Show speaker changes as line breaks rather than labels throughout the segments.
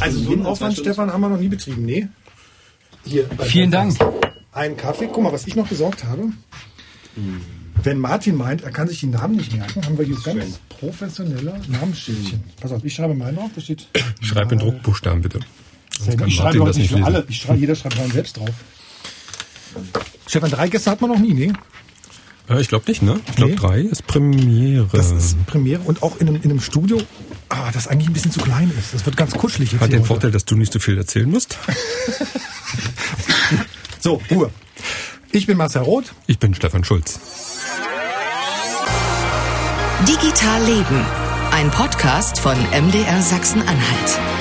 Also so einen Aufwand, Stefan, haben wir noch nie betrieben. Nee. Hier.
Vielen Dank.
Ein Kaffee. Guck mal, was ich noch besorgt habe. Wenn Martin meint, er kann sich die Namen nicht merken, haben wir hier ganz professionelle Namensschildchen. Pass auf, ich schreibe meinen auf. Da steht.
Schreib in Druckbuchstaben bitte. Sonst kann
ich schreibe
Martin das
nicht für
lesen.
alle. Ich schreibe, jeder schreibt rein selbst drauf. Stefan, drei Gäste hat man noch nie, nee?
Äh, ich glaube nicht, ne? Ich glaube
Nee.
drei ist Premiere.
Das ist Premiere und auch in einem, in einem Studio, ah, das eigentlich ein bisschen zu klein ist. Das wird ganz kuschelig jetzt
Hat den
heute.
Vorteil, dass du nicht so viel erzählen musst.
So, Ruhe. Ich bin Marcel Roth.
Ich bin Stefan Schulz.
Digital Leben. Ein Podcast von MDR Sachsen-Anhalt.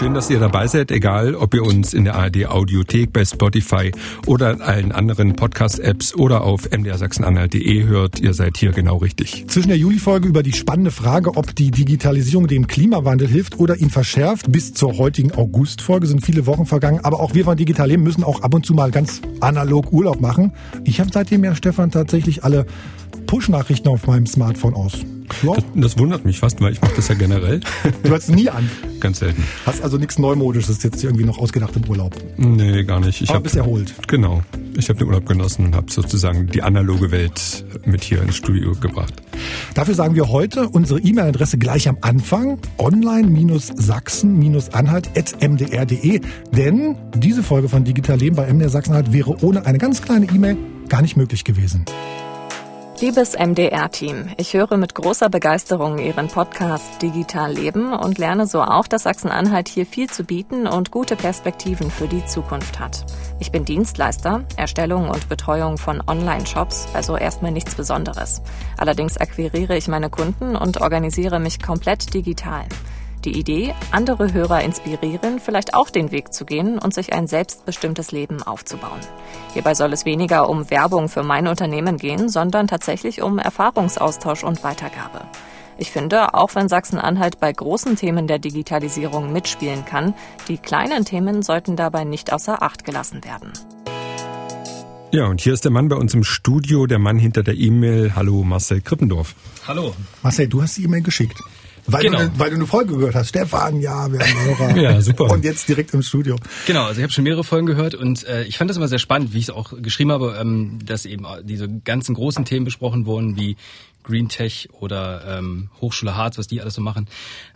Schön, dass ihr dabei seid, egal ob ihr uns in der ARD Audiothek bei Spotify oder in allen anderen Podcast-Apps oder auf mdrsachsenanhalt.de hört. Ihr seid hier genau richtig.
Zwischen der Juli-Folge über die spannende Frage, ob die Digitalisierung dem Klimawandel hilft oder ihn verschärft, bis zur heutigen August-Folge sind viele Wochen vergangen. Aber auch wir von Digital Leben müssen auch ab und zu mal ganz analog Urlaub machen. Ich habe seitdem ja, Stefan, tatsächlich alle Push-Nachrichten auf meinem Smartphone aus. Du, auch?
Das wundert mich fast, weil ich mache das ja generell
du hast es nie an.
ganz selten.
Hast also nichts Neumodisches jetzt irgendwie noch ausgedacht im Urlaub.
Nee, gar nicht. Ich
Aber
hab-
bist erholt.
Genau. Ich habe den Urlaub genossen und habe sozusagen die analoge Welt mit hier ins Studio gebracht.
Dafür sagen wir heute unsere E-Mail-Adresse gleich am Anfang online-sachsen-anhalt.mdr.de. Denn diese Folge von Digital Leben bei MDR Sachsen-Anhalt wäre ohne eine ganz kleine E-Mail gar nicht möglich gewesen.
Liebes MDR-Team, ich höre mit großer Begeisterung Ihren Podcast Digital Leben und lerne so auch, dass Sachsen-Anhalt hier viel zu bieten und gute Perspektiven für die Zukunft hat. Ich bin Dienstleister, Erstellung und Betreuung von Online-Shops, also erstmal nichts Besonderes. Allerdings akquiriere ich meine Kunden und organisiere mich komplett digital. Die Idee, andere Hörer inspirieren, vielleicht auch den Weg zu gehen und sich ein selbstbestimmtes Leben aufzubauen. Hierbei soll es weniger um Werbung für mein Unternehmen gehen, sondern tatsächlich um Erfahrungsaustausch und Weitergabe. Ich finde, auch wenn Sachsen-Anhalt bei großen Themen der Digitalisierung mitspielen kann, die kleinen Themen sollten dabei nicht außer Acht gelassen werden.
Ja, und hier ist der Mann bei uns im Studio, der Mann hinter der E-Mail. Hallo Marcel Krippendorf.
Hallo.
Marcel, du hast die E-Mail geschickt. Weil,
Genau.
du, weil du eine Folge gehört hast. Stefan, ja, wir haben Hörer.
Ja, super.
Und jetzt direkt im Studio.
Genau, also ich habe schon mehrere Folgen gehört und äh, ich fand das immer sehr spannend, wie ich es auch geschrieben habe, ähm, dass eben diese ganzen großen Themen besprochen wurden, wie Green Tech oder ähm, Hochschule Harz, was die alles so machen.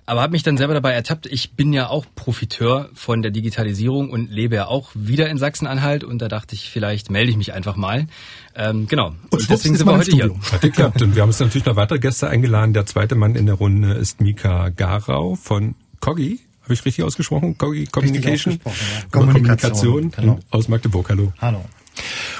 Aber habe mich dann selber dabei ertappt, ich bin ja auch Profiteur von der Digitalisierung und lebe ja auch wieder in Sachsen-Anhalt und da dachte ich, vielleicht melde ich mich einfach mal. Ähm, genau. Und,
schwupps
deswegen sind wir heute hier.
Studio.
Hat geklappt. Und wir haben uns natürlich noch weitere Gäste eingeladen. Der zweite Mann in der Runde ist Mika Garau von Coggi. Habe ich richtig ausgesprochen? Coggi Communication?
ausgesprochen, ja.
Oder
Kommunikation, genau.
aus Magdeburg. Hallo.
Hallo.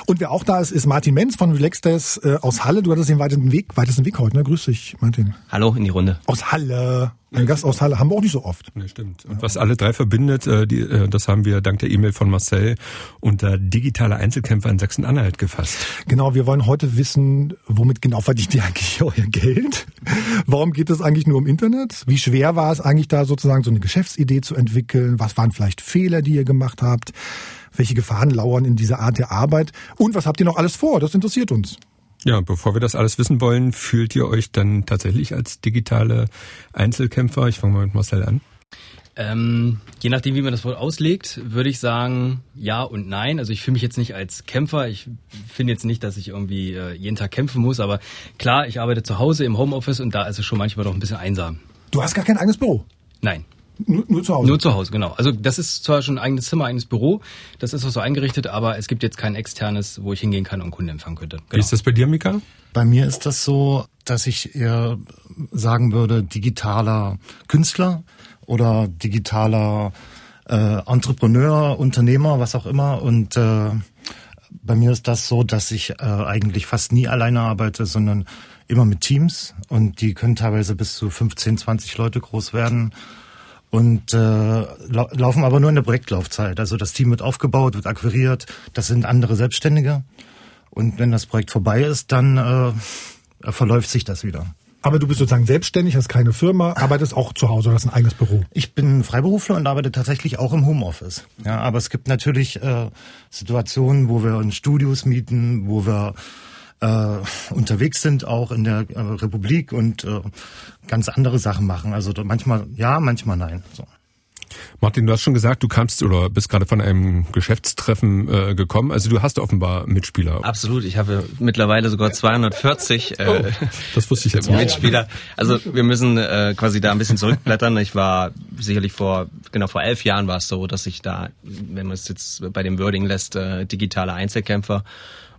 Und wer auch da ist, ist Martin Menz von Relax Days äh, aus Halle. Du hattest den weitesten Weg, weitesten Weg heute, ne? Grüß dich, Martin.
Hallo in die Runde.
Aus Halle. Ein Gast aus Halle haben wir auch nicht so oft.
Ja, stimmt. Und was alle drei verbindet, äh, die, äh, das haben wir dank der E-Mail von Marcel unter digitale Einzelkämpfer in Sachsen-Anhalt gefasst.
Genau, wir wollen heute wissen, womit genau verdient ihr eigentlich euer Geld? Warum geht es eigentlich nur im Internet? Wie schwer war es eigentlich da sozusagen so eine Geschäftsidee zu entwickeln? Was waren vielleicht Fehler, die ihr gemacht habt? Welche Gefahren lauern in dieser Art der Arbeit? Und was habt ihr noch alles vor? Das interessiert uns.
Ja, bevor wir das alles wissen wollen, fühlt ihr euch dann tatsächlich als digitale Einzelkämpfer? Ich fange mal mit Marcel an.
Ähm, je nachdem, wie man das Wort auslegt, würde ich sagen ja und nein. Also ich fühle mich jetzt nicht als Kämpfer. Ich finde jetzt nicht, dass ich irgendwie äh, jeden Tag kämpfen muss. Aber klar, ich arbeite zu Hause im Homeoffice und da ist es schon manchmal doch ein bisschen einsam.
Du hast gar kein eigenes Büro.
Nein,
Nur, nur zu Hause.
nur zu Hause, genau. Also das ist zwar schon ein eigenes Zimmer, eigenes Büro. Das ist auch so eingerichtet, aber es gibt jetzt kein externes, wo ich hingehen kann und Kunden empfangen könnte.
Wie
Genau.
ist das bei dir, Mika?
Bei mir ist das so, dass ich eher sagen würde, digitaler Künstler oder digitaler äh, Entrepreneur, Unternehmer, was auch immer. Und äh, bei mir ist das so, dass ich äh, eigentlich fast nie alleine arbeite, sondern immer mit Teams. Und die können teilweise bis zu 15, 20 Leute groß werden. Und äh, lau laufen aber nur in der Projektlaufzeit. Also das Team wird aufgebaut, wird akquiriert. Das sind andere Selbstständige. Und wenn das Projekt vorbei ist, dann äh, verläuft sich das wieder.
Aber du bist sozusagen selbstständig, hast keine Firma, arbeitest auch zu Hause, hast ein eigenes Büro.
Ich bin Freiberufler und arbeite tatsächlich auch im Homeoffice. Ja, aber es gibt natürlich äh, Situationen, wo wir uns Studios mieten, wo wir äh, unterwegs sind, auch in der äh, Republik und äh, ganz andere Sachen machen. Also manchmal ja, manchmal nein. So.
Martin, du hast schon gesagt, du kamst oder bist gerade von einem Geschäftstreffen äh, gekommen. Also du hast offenbar Mitspieler.
Absolut. Ich habe mittlerweile sogar 240 äh, oh,
das wusste ich jetzt
Mitspieler. Also wir müssen äh, quasi da ein bisschen zurückblättern. Ich war sicherlich vor genau vor elf Jahren war es so, dass ich da, wenn man es jetzt bei dem Wording lässt, äh, digitale Einzelkämpfer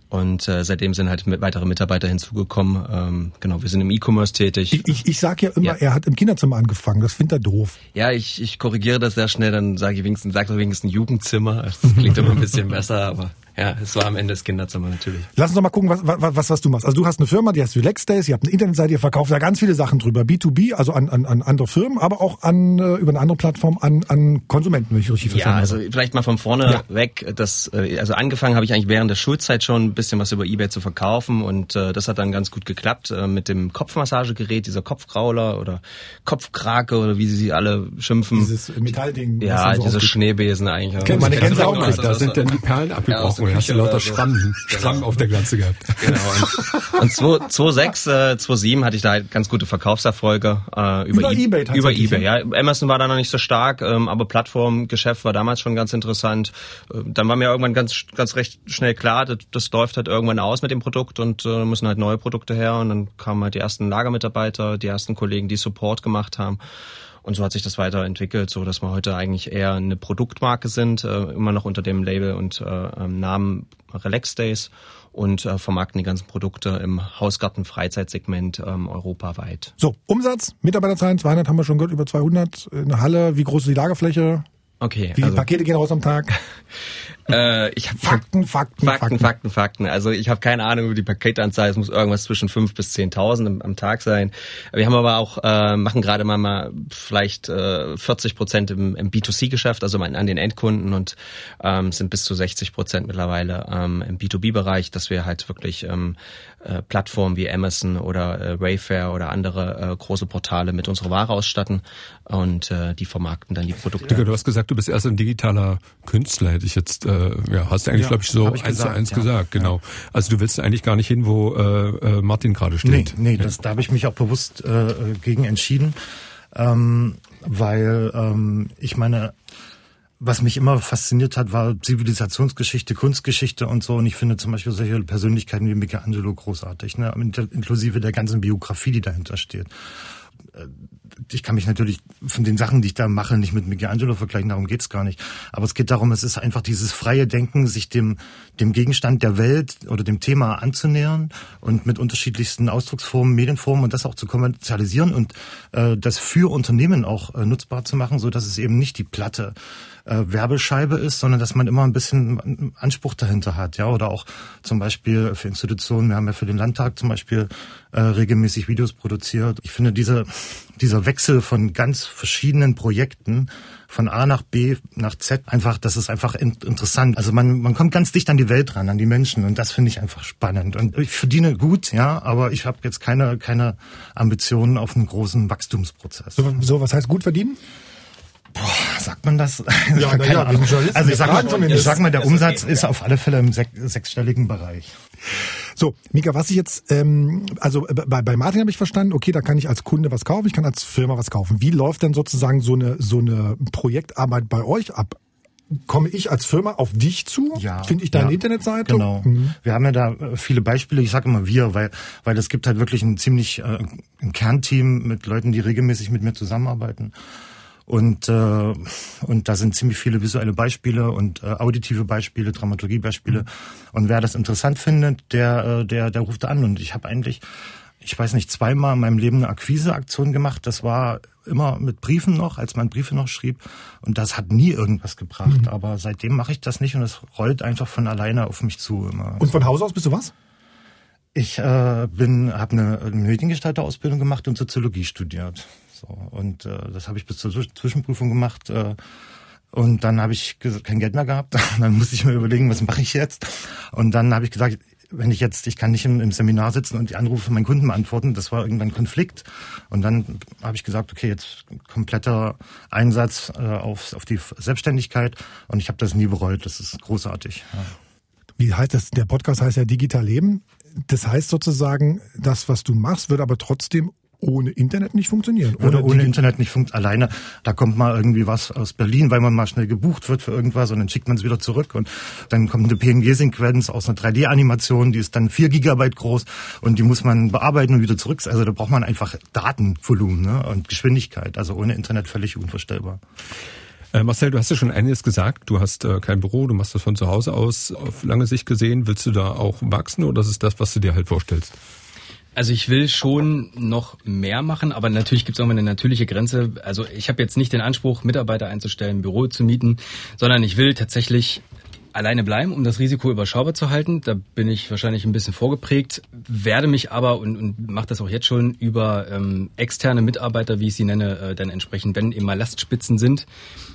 und äh, seitdem sind halt weitere Mitarbeiter hinzugekommen. Ähm, genau, wir sind im E-Commerce tätig.
Ich, ich, ich sage ja immer, ja. er hat im Kinderzimmer angefangen. Das findet er doof.
Ja, ich, ich korrigiere das sehr schnell. Dann sage ich wenigstens, sag doch wenigstens ein Jugendzimmer. Das klingt immer ein bisschen besser, aber ja, es war am Ende das Kinderzimmer natürlich.
Lass uns doch mal gucken, was, was, was du machst. Also du hast eine Firma, die heißt Relax Days, ihr habt eine Internetseite, ihr verkauft da ganz viele Sachen drüber. B2B, also an, an, an andere Firmen, aber auch an äh, über eine andere Plattform an, an Konsumenten, wenn ich richtig verstanden
habe. Ja, also vielleicht mal von vorne ja. weg. Das, äh, also angefangen habe ich eigentlich während der Schulzeit schon ein bisschen was über Ebay zu verkaufen und äh, das hat dann ganz gut geklappt äh, mit dem Kopfmassagegerät, dieser Kopfkrauler oder Kopfkrake oder wie sie alle schimpfen.
Dieses Metallding.
Ja, so diese Schneebesen eigentlich.
Okay, meine Gänsehaut.
Da sind dann die Perlen abgebrochen. Ja, hast du lauter Schramm Schwamm, Schwamm genau. auf der Glanze gehabt.
Genau. Und, 2006, äh, 2007 hatte ich da halt ganz gute Verkaufserfolge äh, über, über e eBay. Über eBay, ja. Amazon war da noch nicht so stark, ähm, aber Plattformgeschäft war damals schon ganz interessant. Äh, dann war mir irgendwann ganz, ganz recht schnell klar, das, das läuft halt irgendwann aus mit dem Produkt und äh, müssen halt neue Produkte her. Und dann kamen halt die ersten Lagermitarbeiter, die ersten Kollegen, die Support gemacht haben. Und so hat sich das weiterentwickelt, so dass wir heute eigentlich eher eine Produktmarke sind, äh, immer noch unter dem Label und äh, ähm, Namen Relax Days und äh, vermarkten die ganzen Produkte im Hausgarten-Freizeitsegment ähm, europaweit.
So, Umsatz, Mitarbeiterzahlen, 200 haben wir schon gehört, über 200. Eine Halle, wie groß ist die Lagerfläche?
Okay.
Wie viele also, Pakete gehen raus am Tag?
Äh, ich hab Fakten, Fakten, Fakten, Fakten, Fakten. Also ich habe keine Ahnung über die Paketanzahl. Es muss irgendwas zwischen fünf bis zehntausend am, am, Tag sein. Wir haben aber auch äh, machen gerade mal, mal vielleicht äh, 40 Prozent im, im B2C-Geschäft, also an den Endkunden und ähm, sind bis zu 60 Prozent mittlerweile ähm, im B2B-Bereich, dass wir halt wirklich ähm, äh, Plattformen wie Amazon oder äh, Wayfair oder andere äh, große Portale mit unserer Ware ausstatten und äh, die vermarkten dann die Produkte.
Digga, du hast gesagt, du bist erst ein digitaler Künstler, hätte ich jetzt, äh, ja, hast du eigentlich, ja, glaube ich, so ich eins gesagt, zu eins ja, gesagt, genau. Also du willst eigentlich gar nicht hin, wo äh, äh, Martin gerade steht.
Nee, nee, das, da habe ich mich auch bewusst äh, gegen entschieden, ähm, weil ähm, ich meine, was mich immer fasziniert hat, war Zivilisationsgeschichte, Kunstgeschichte und so. Und ich finde zum Beispiel solche Persönlichkeiten wie Michelangelo großartig, ne? inklusive der ganzen Biografie, die dahinter steht. Ich kann mich natürlich von den Sachen, die ich da mache, nicht mit Michelangelo vergleichen, darum geht's gar nicht. Aber es geht darum, es ist einfach dieses freie Denken, sich dem, dem Gegenstand der Welt oder dem Thema anzunähern und mit unterschiedlichsten Ausdrucksformen, Medienformen und das auch zu kommerzialisieren und äh, das für Unternehmen auch äh, nutzbar zu machen, so dass es eben nicht die platte äh, Werbescheibe ist, sondern dass man immer ein bisschen Anspruch dahinter hat, ja, oder auch zum Beispiel für Institutionen. Wir haben ja für den Landtag zum Beispiel äh, regelmäßig Videos produziert. Ich finde diese, dieser Wechsel von ganz verschiedenen Projekten von A nach B nach Z einfach, das ist einfach in, interessant. Also man, man kommt ganz dicht an die Welt ran, an die Menschen und das finde ich einfach spannend. Und ich verdiene gut, ja, aber ich habe jetzt keine, keine Ambitionen auf einen großen Wachstumsprozess.
So, so was heißt gut verdienen?
Boah, sagt man das?
Ja, ja,
also ich sag, mal, ich sag mal, der Umsatz ist auf alle Fälle im sechsstelligen Bereich.
So, Mika, was ich jetzt, ähm, also bei, bei Martin habe ich verstanden, okay, da kann ich als Kunde was kaufen, ich kann als Firma was kaufen. Wie läuft denn sozusagen so eine, so eine Projektarbeit bei euch ab? Komme ich als Firma auf dich zu?
Ja.
Finde ich deine
ja,
Internetseite?
Genau. Mhm. Wir haben ja da äh, viele Beispiele. Ich sage immer wir, weil weil es gibt halt wirklich ein ziemlich äh, ein Kernteam mit Leuten, die regelmäßig mit mir zusammenarbeiten. Und, äh, und da sind ziemlich viele visuelle Beispiele und äh, auditive Beispiele, Dramaturgiebeispiele. Mhm. Und wer das interessant findet, der, äh, der, der ruft an. Und ich habe eigentlich, ich weiß nicht, zweimal in meinem Leben eine Akquiseaktion gemacht. Das war immer mit Briefen noch, als man Briefe noch schrieb. Und das hat nie irgendwas gebracht. Mhm. Aber seitdem mache ich das nicht und es rollt einfach von alleine auf mich zu. Immer.
Und von Haus aus bist du was?
Ich äh, bin, habe eine Mediengestalter-Ausbildung gemacht und Soziologie studiert. So, und äh, das habe ich bis zur Zwischenprüfung gemacht. Äh, und dann habe ich kein Geld mehr gehabt. dann musste ich mir überlegen, was mache ich jetzt? Und dann habe ich gesagt, wenn ich jetzt, ich kann nicht im, im, Seminar sitzen und die Anrufe von meinen Kunden beantworten, das war irgendwann Konflikt. Und dann habe ich gesagt, okay, jetzt kompletter Einsatz äh, auf, auf die Selbstständigkeit. Und ich habe das nie bereut. Das ist großartig. Ja.
Wie heißt das? Der Podcast heißt ja Digital Leben das heißt sozusagen, das, was du machst, wird aber trotzdem ohne Internet nicht funktionieren.
Oder ohne Internet nicht funktionieren. Alleine, da kommt mal irgendwie was aus Berlin, weil man mal schnell gebucht wird für irgendwas und dann schickt man es wieder zurück und dann kommt eine PNG-Sequenz aus einer 3D-Animation, die ist dann 4 Gigabyte groß und die muss man bearbeiten und wieder zurück. Also da braucht man einfach Datenvolumen ne? und Geschwindigkeit. Also ohne Internet völlig unvorstellbar.
Äh, Marcel, du hast ja schon einiges gesagt. Du hast äh, kein Büro, du machst das von zu Hause aus. Auf lange Sicht gesehen, willst du da auch wachsen oder ist das, was du dir halt vorstellst?
Also ich will schon noch mehr machen, aber natürlich gibt es auch mal eine natürliche Grenze. Also ich habe jetzt nicht den Anspruch, Mitarbeiter einzustellen, Büro zu mieten, sondern ich will tatsächlich alleine bleiben, um das Risiko überschaubar zu halten. Da bin ich wahrscheinlich ein bisschen vorgeprägt, werde mich aber und, und mache das auch jetzt schon über ähm, externe Mitarbeiter, wie ich sie nenne, äh, dann entsprechend, wenn eben mal Lastspitzen sind,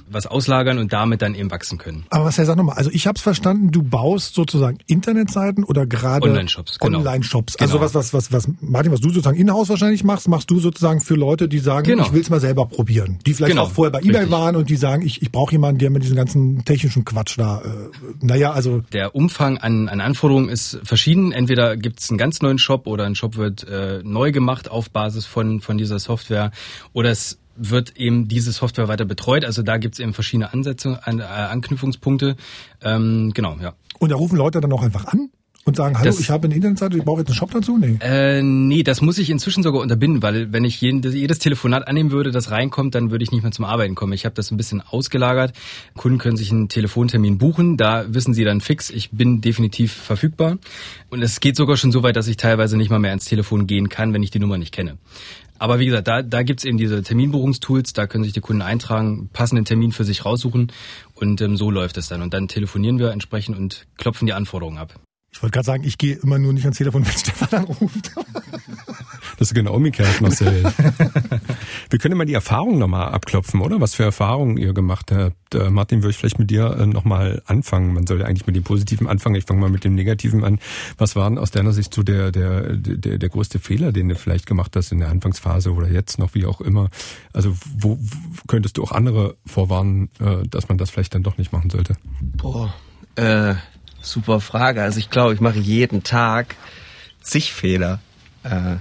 was auslagern und damit dann eben wachsen können.
Aber was Herr sag nochmal, also ich habe es verstanden, du baust sozusagen Internetseiten oder gerade
Online-Shops.
Genau. Online-Shops. Also genau. was, was, was, was, Martin, was du sozusagen in-house wahrscheinlich machst, machst du sozusagen für Leute, die sagen, genau. ich will es mal selber probieren. Die vielleicht genau. auch vorher bei Richtig. eBay waren und die sagen, ich, ich brauche jemanden, der mir diesen ganzen technischen Quatsch da, äh, naja, also.
Der Umfang an, an Anforderungen ist verschieden. Entweder gibt es einen ganz neuen Shop oder ein Shop wird äh, neu gemacht auf Basis von, von dieser Software oder es wird eben diese Software weiter betreut. Also da gibt es eben verschiedene Ansätze, an, äh, Anknüpfungspunkte. Ähm, genau, ja.
Und da rufen Leute dann auch einfach an? Und sagen, hallo, das, ich habe eine Internetseite, ich brauche jetzt einen Shop dazu? Nee.
Äh, nee, das muss ich inzwischen sogar unterbinden, weil wenn ich jeden, jedes Telefonat annehmen würde, das reinkommt, dann würde ich nicht mehr zum Arbeiten kommen. Ich habe das ein bisschen ausgelagert. Kunden können sich einen Telefontermin buchen, da wissen sie dann fix, ich bin definitiv verfügbar. Und es geht sogar schon so weit, dass ich teilweise nicht mal mehr ans Telefon gehen kann, wenn ich die Nummer nicht kenne. Aber wie gesagt, da, da gibt's eben diese Terminbuchungstools, da können sich die Kunden eintragen, passenden Termin für sich raussuchen und ähm, so läuft es dann. Und dann telefonieren wir entsprechend und klopfen die Anforderungen ab.
Ich wollte gerade sagen, ich gehe immer nur nicht ans Telefon, wenn Stefan anruft.
Das ist genau umgekehrt, Marcel. Wir können mal die Erfahrungen nochmal abklopfen, oder? Was für Erfahrungen ihr gemacht habt. Äh, Martin, würde ich vielleicht mit dir äh, nochmal anfangen. Man soll ja eigentlich mit dem Positiven anfangen. Ich fange mal mit dem Negativen an. Was war denn aus deiner Sicht so der, der, der, der größte Fehler, den du vielleicht gemacht hast in der Anfangsphase oder jetzt noch, wie auch immer? Also wo, wo könntest du auch andere vorwarnen, äh, dass man das vielleicht dann doch nicht machen sollte?
Boah, äh, super Frage. Also ich glaube, ich mache jeden Tag zig Fehler. Äh,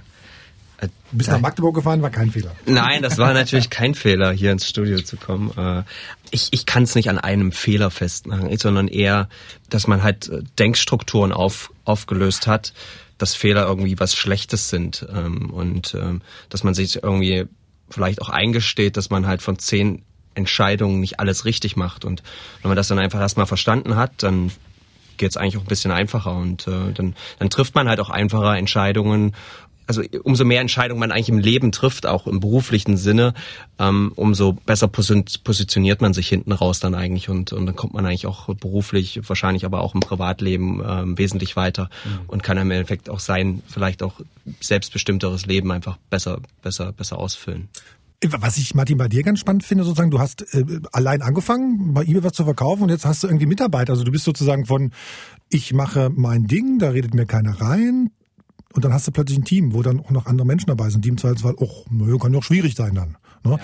Du bist nach Magdeburg gefahren, war kein Fehler.
Nein, das war natürlich kein Fehler, hier ins Studio zu kommen. Äh, ich, ich kann es nicht an einem Fehler festmachen, sondern eher, dass man halt äh, Denkstrukturen auf, aufgelöst hat, dass Fehler irgendwie was Schlechtes sind ähm, und ähm, dass man sich irgendwie vielleicht auch eingesteht, dass man halt von zehn Entscheidungen nicht alles richtig macht. Und wenn man das dann einfach erstmal verstanden hat, dann geht es eigentlich auch ein bisschen einfacher und äh, dann, dann trifft man halt auch einfacher Entscheidungen. Also umso mehr Entscheidungen man eigentlich im Leben trifft, auch im beruflichen Sinne, ähm, umso besser positioniert man sich hinten raus dann eigentlich und, und dann kommt man eigentlich auch beruflich, wahrscheinlich aber auch im Privatleben ähm, wesentlich weiter mhm. und kann im Endeffekt auch sein, vielleicht auch selbstbestimmteres Leben einfach besser, besser, besser ausfüllen.
Was ich, Martin, bei dir ganz spannend finde, sozusagen, du hast äh, allein angefangen, bei eBay was zu verkaufen und jetzt hast du irgendwie Mitarbeiter. Also du bist sozusagen von, ich mache mein Ding, da redet mir keiner rein. Und dann hast du plötzlich ein Team, wo dann auch noch andere Menschen dabei sind, die im Zweifelsfall, oh, naja, kann doch schwierig sein dann. Ne? Ja.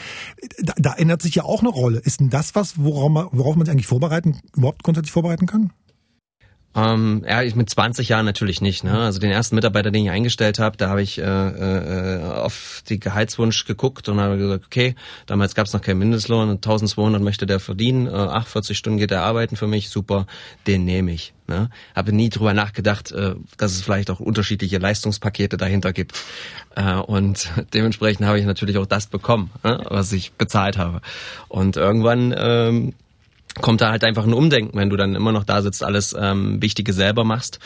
Da, da ändert sich ja auch eine Rolle. Ist denn das was, worauf man, worauf man sich eigentlich vorbereiten, überhaupt grundsätzlich vorbereiten kann?
Ähm, ja, mit 20 Jahren natürlich nicht. Ne? Also den ersten Mitarbeiter, den ich eingestellt habe, da habe ich äh, äh, auf die Gehaltswunsch geguckt und habe gesagt, okay, damals gab es noch keinen Mindestlohn, 1200 möchte der verdienen, äh, 48 Stunden geht er arbeiten für mich, super, den nehme ich. Ne? Habe nie drüber nachgedacht, äh, dass es vielleicht auch unterschiedliche Leistungspakete dahinter gibt. Äh, und dementsprechend habe ich natürlich auch das bekommen, ne? was ich bezahlt habe. Und irgendwann ähm, kommt da halt einfach ein Umdenken, wenn du dann immer noch da sitzt, alles ähm, Wichtige selber machst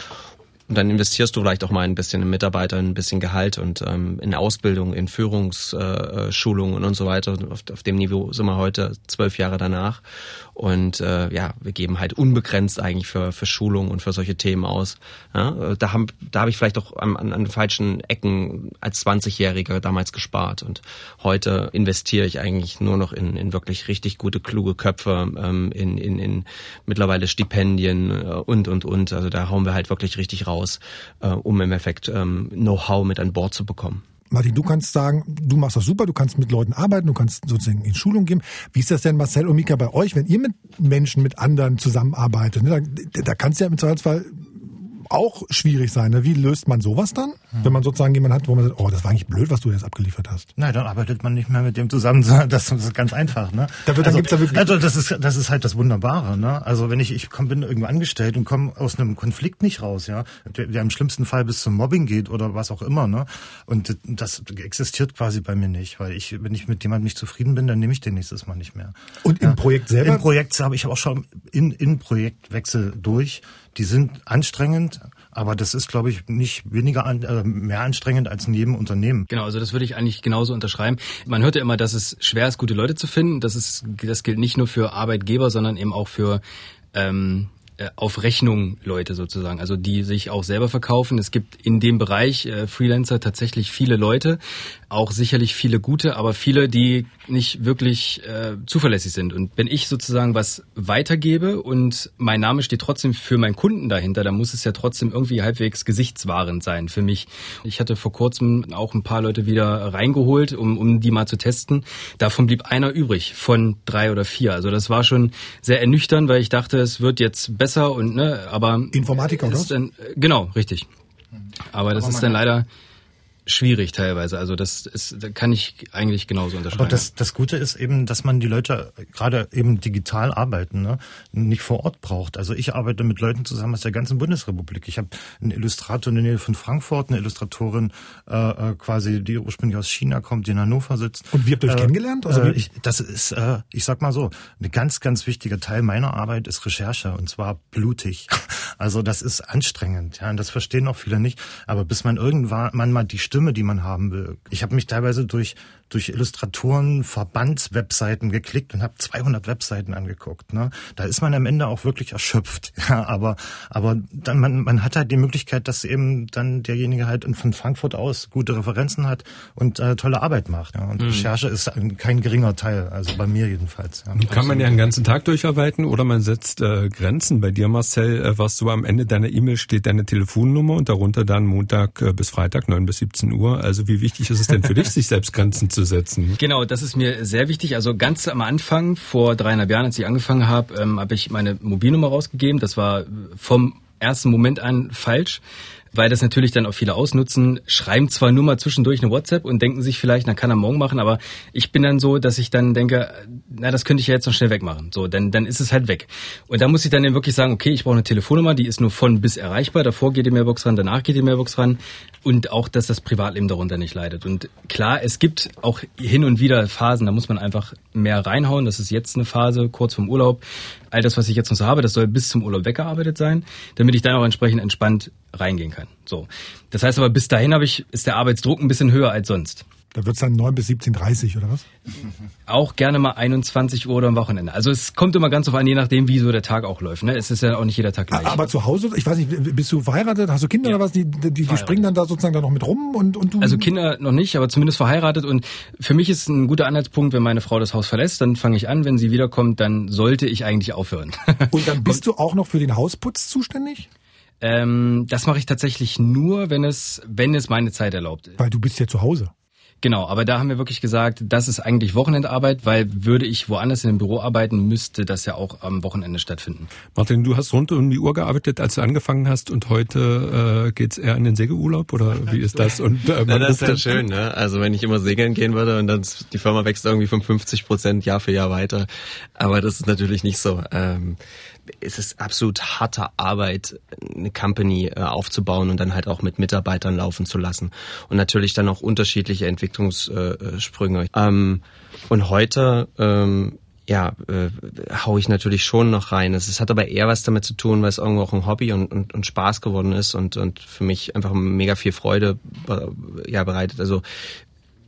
und dann investierst du vielleicht auch mal ein bisschen in Mitarbeiter, ein bisschen Gehalt und ähm, in Ausbildung, in Führungsschulungen äh, und so weiter. Auf, auf, dem Niveau sind wir heute zwölf Jahre danach. Und äh, ja, wir geben halt unbegrenzt eigentlich für, für Schulungen und für solche Themen aus. Ja, da habe da hab ich vielleicht auch an, an, an falschen Ecken als 20-Jähriger damals gespart. Und heute investiere ich eigentlich nur noch in, in wirklich richtig gute, kluge Köpfe, ähm, in, in, in mittlerweile Stipendien äh, und, und, und. Also da hauen wir halt wirklich richtig raus aus, äh, um im Effekt ähm, Know-how mit an Bord zu bekommen.
Martin, du kannst sagen, du machst das super, du kannst mit Leuten arbeiten, du kannst sozusagen in Schulung geben. Wie ist das denn, Marcel und Mika, bei euch, wenn ihr mit Menschen, mit anderen zusammenarbeitet? Ne? Da, da kannst du ja im Zweifelsfall auch schwierig sein. Ne? Wie löst man sowas dann? Hm. Wenn man sozusagen jemanden hat, wo man sagt, oh, das war eigentlich blöd, was du jetzt abgeliefert hast.
Nein, dann arbeitet man nicht mehr mit dem zusammen. Das ist ganz einfach. Ne?
Da wird,
also,
dann gibt's da wirklich
also das ist das ist halt das Wunderbare. Ne? Also wenn ich ich komm, bin irgendwo angestellt und komme aus einem Konflikt nicht raus, ja, der, der im schlimmsten Fall bis zum Mobbing geht oder was auch immer. Ne? Und das existiert quasi bei mir nicht, weil ich wenn ich mit jemandem nicht zufrieden bin, dann nehme ich den nächstes Mal nicht mehr.
Und im ja. Projekt selber?
Im Projekt habe ich auch schon in in Projektwechsel durch. Die sind anstrengend, aber das ist, glaube ich, nicht weniger an, äh, mehr anstrengend als in jedem Unternehmen.
Genau, also das würde ich eigentlich genauso unterschreiben. Man hört ja immer, dass es schwer ist, gute Leute zu finden. Das ist, das gilt nicht nur für Arbeitgeber, sondern eben auch für ähm, äh, auf Rechnung Leute sozusagen, also die sich auch selber verkaufen. Es gibt in dem Bereich äh, Freelancer tatsächlich viele Leute, auch sicherlich viele gute, aber viele, die nicht wirklich äh, zuverlässig sind. Und wenn ich sozusagen was weitergebe und mein Name steht trotzdem für meinen Kunden dahinter, dann muss es ja trotzdem irgendwie halbwegs gesichtswahrend sein für mich. Ich hatte vor kurzem auch ein paar Leute wieder reingeholt, um, um die mal zu testen. Davon blieb einer übrig von drei oder vier. Also das war schon sehr ernüchternd, weil ich dachte, es wird jetzt besser und ne, aber
Informatiker oder?
Dann, genau, richtig. Aber das aber ist dann leider schwierig teilweise. Also das ist, kann ich eigentlich genauso unterschreiben.
Aber das, das Gute ist eben, dass man die Leute gerade eben digital arbeiten, ne, nicht vor Ort braucht. Also ich arbeite mit Leuten zusammen aus der ganzen Bundesrepublik. Ich habe einen Illustrator in der Nähe von Frankfurt, eine Illustratorin äh, äh quasi, die ursprünglich aus China kommt, die in Hannover sitzt.
Und wie habt ihr euch äh, kennengelernt? Also
äh, ich, das ist, äh, ich sag mal so, ein ganz, ganz wichtiger Teil meiner Arbeit ist Recherche und zwar blutig. Also das ist anstrengend, ja, und das verstehen auch viele nicht. Aber bis man irgendwann mal die Stimme, die man haben will. Ich habe mich teilweise durch durch Illustratoren, Verbandswebseiten geklickt und habe 200 Webseiten angeguckt. Ne? Da ist man am Ende auch wirklich erschöpft. Ja, aber aber dann man man hat halt die Möglichkeit, dass eben dann derjenige halt von Frankfurt aus gute Referenzen hat und äh, tolle Arbeit macht. Ja? Und mhm. Recherche ist ein, kein geringer Teil, also bei mir jedenfalls.
Ja. Kann man ja einen ganzen Tag durcharbeiten oder man setzt äh, Grenzen. Bei dir, Marcel, äh, was so am Ende deiner E-Mail steht deine Telefonnummer und darunter dann Montag äh, bis Freitag 9 bis 17 Uhr. Also wie wichtig ist es denn für dich, sich selbst Grenzen zu umzusetzen.
Genau, das ist mir sehr wichtig. Also ganz am Anfang, vor dreieinhalb Jahren, als ich angefangen habe, ähm, habe ich meine Mobilnummer rausgegeben. Das war vom ersten Moment an falsch weil das natürlich dann auch viele ausnutzen, schreiben zwar nur mal zwischendurch eine WhatsApp und denken sich vielleicht, na kann er morgen machen, aber ich bin dann so, dass ich dann denke, na das könnte ich ja jetzt noch schnell wegmachen. So, dann dann ist es halt weg. Und da muss ich dann eben wirklich sagen, okay, ich brauche eine Telefonnummer, die ist nur von bis erreichbar. Davor geht die Mailbox ran, danach geht die Mailbox ran und auch, dass das Privatleben darunter nicht leidet. Und klar, es gibt auch hin und wieder Phasen, da muss man einfach mehr reinhauen. Das ist jetzt eine Phase kurz vorm Urlaub. All das, was ich jetzt noch so habe, das soll bis zum Urlaub weggearbeitet sein, damit ich dann auch entsprechend entspannt reingehen kann. So. Das heißt aber, bis dahin habe ich, ist der Arbeitsdruck ein bisschen höher als sonst.
Da wird's dann 9 bis 17.30 oder was?
Auch gerne mal 21 Uhr oder am Wochenende. Also es kommt immer ganz drauf an, je nachdem, wie so der Tag auch läuft. Ne? Es ist ja auch nicht jeder Tag gleich.
Aber zu Hause, ich weiß nicht, bist du verheiratet? Hast du Kinder ja. oder was? Die, die, die springen dann da sozusagen da noch mit rum und, und du?
Also Kinder noch nicht, aber zumindest verheiratet. Und für mich ist ein guter Anhaltspunkt, wenn meine Frau das Haus verlässt, dann fange ich an. Wenn sie wiederkommt, dann sollte ich eigentlich aufhören.
Und dann bist du auch noch für den Hausputz zuständig?
Ähm, das mache ich tatsächlich nur, wenn es, wenn es meine Zeit erlaubt.
Weil du bist ja zu Hause.
Genau, aber da haben wir wirklich gesagt, das ist eigentlich Wochenendarbeit, weil würde ich woanders in einem Büro arbeiten, müsste das ja auch am Wochenende stattfinden.
Martin, du hast rund um die Uhr gearbeitet, als du angefangen hast und heute äh, geht's eher in den Segelurlaub oder wie ist das?
Und äh, ja, das ist ja schön, ne? Also wenn ich immer segeln gehen würde und dann die Firma wächst irgendwie von 50 Prozent Jahr für Jahr weiter, aber das ist natürlich nicht so. Ähm, es ist absolut harte Arbeit, eine Company äh, aufzubauen und dann halt auch mit Mitarbeitern laufen zu lassen. Und natürlich dann auch unterschiedliche Entwicklungssprünge. Ähm, und heute ähm, ja, äh, hau ich natürlich schon noch rein. Es hat aber eher was damit zu tun, weil es irgendwo auch ein Hobby und, und, und Spaß geworden ist und, und für mich einfach mega viel Freude bereitet. Also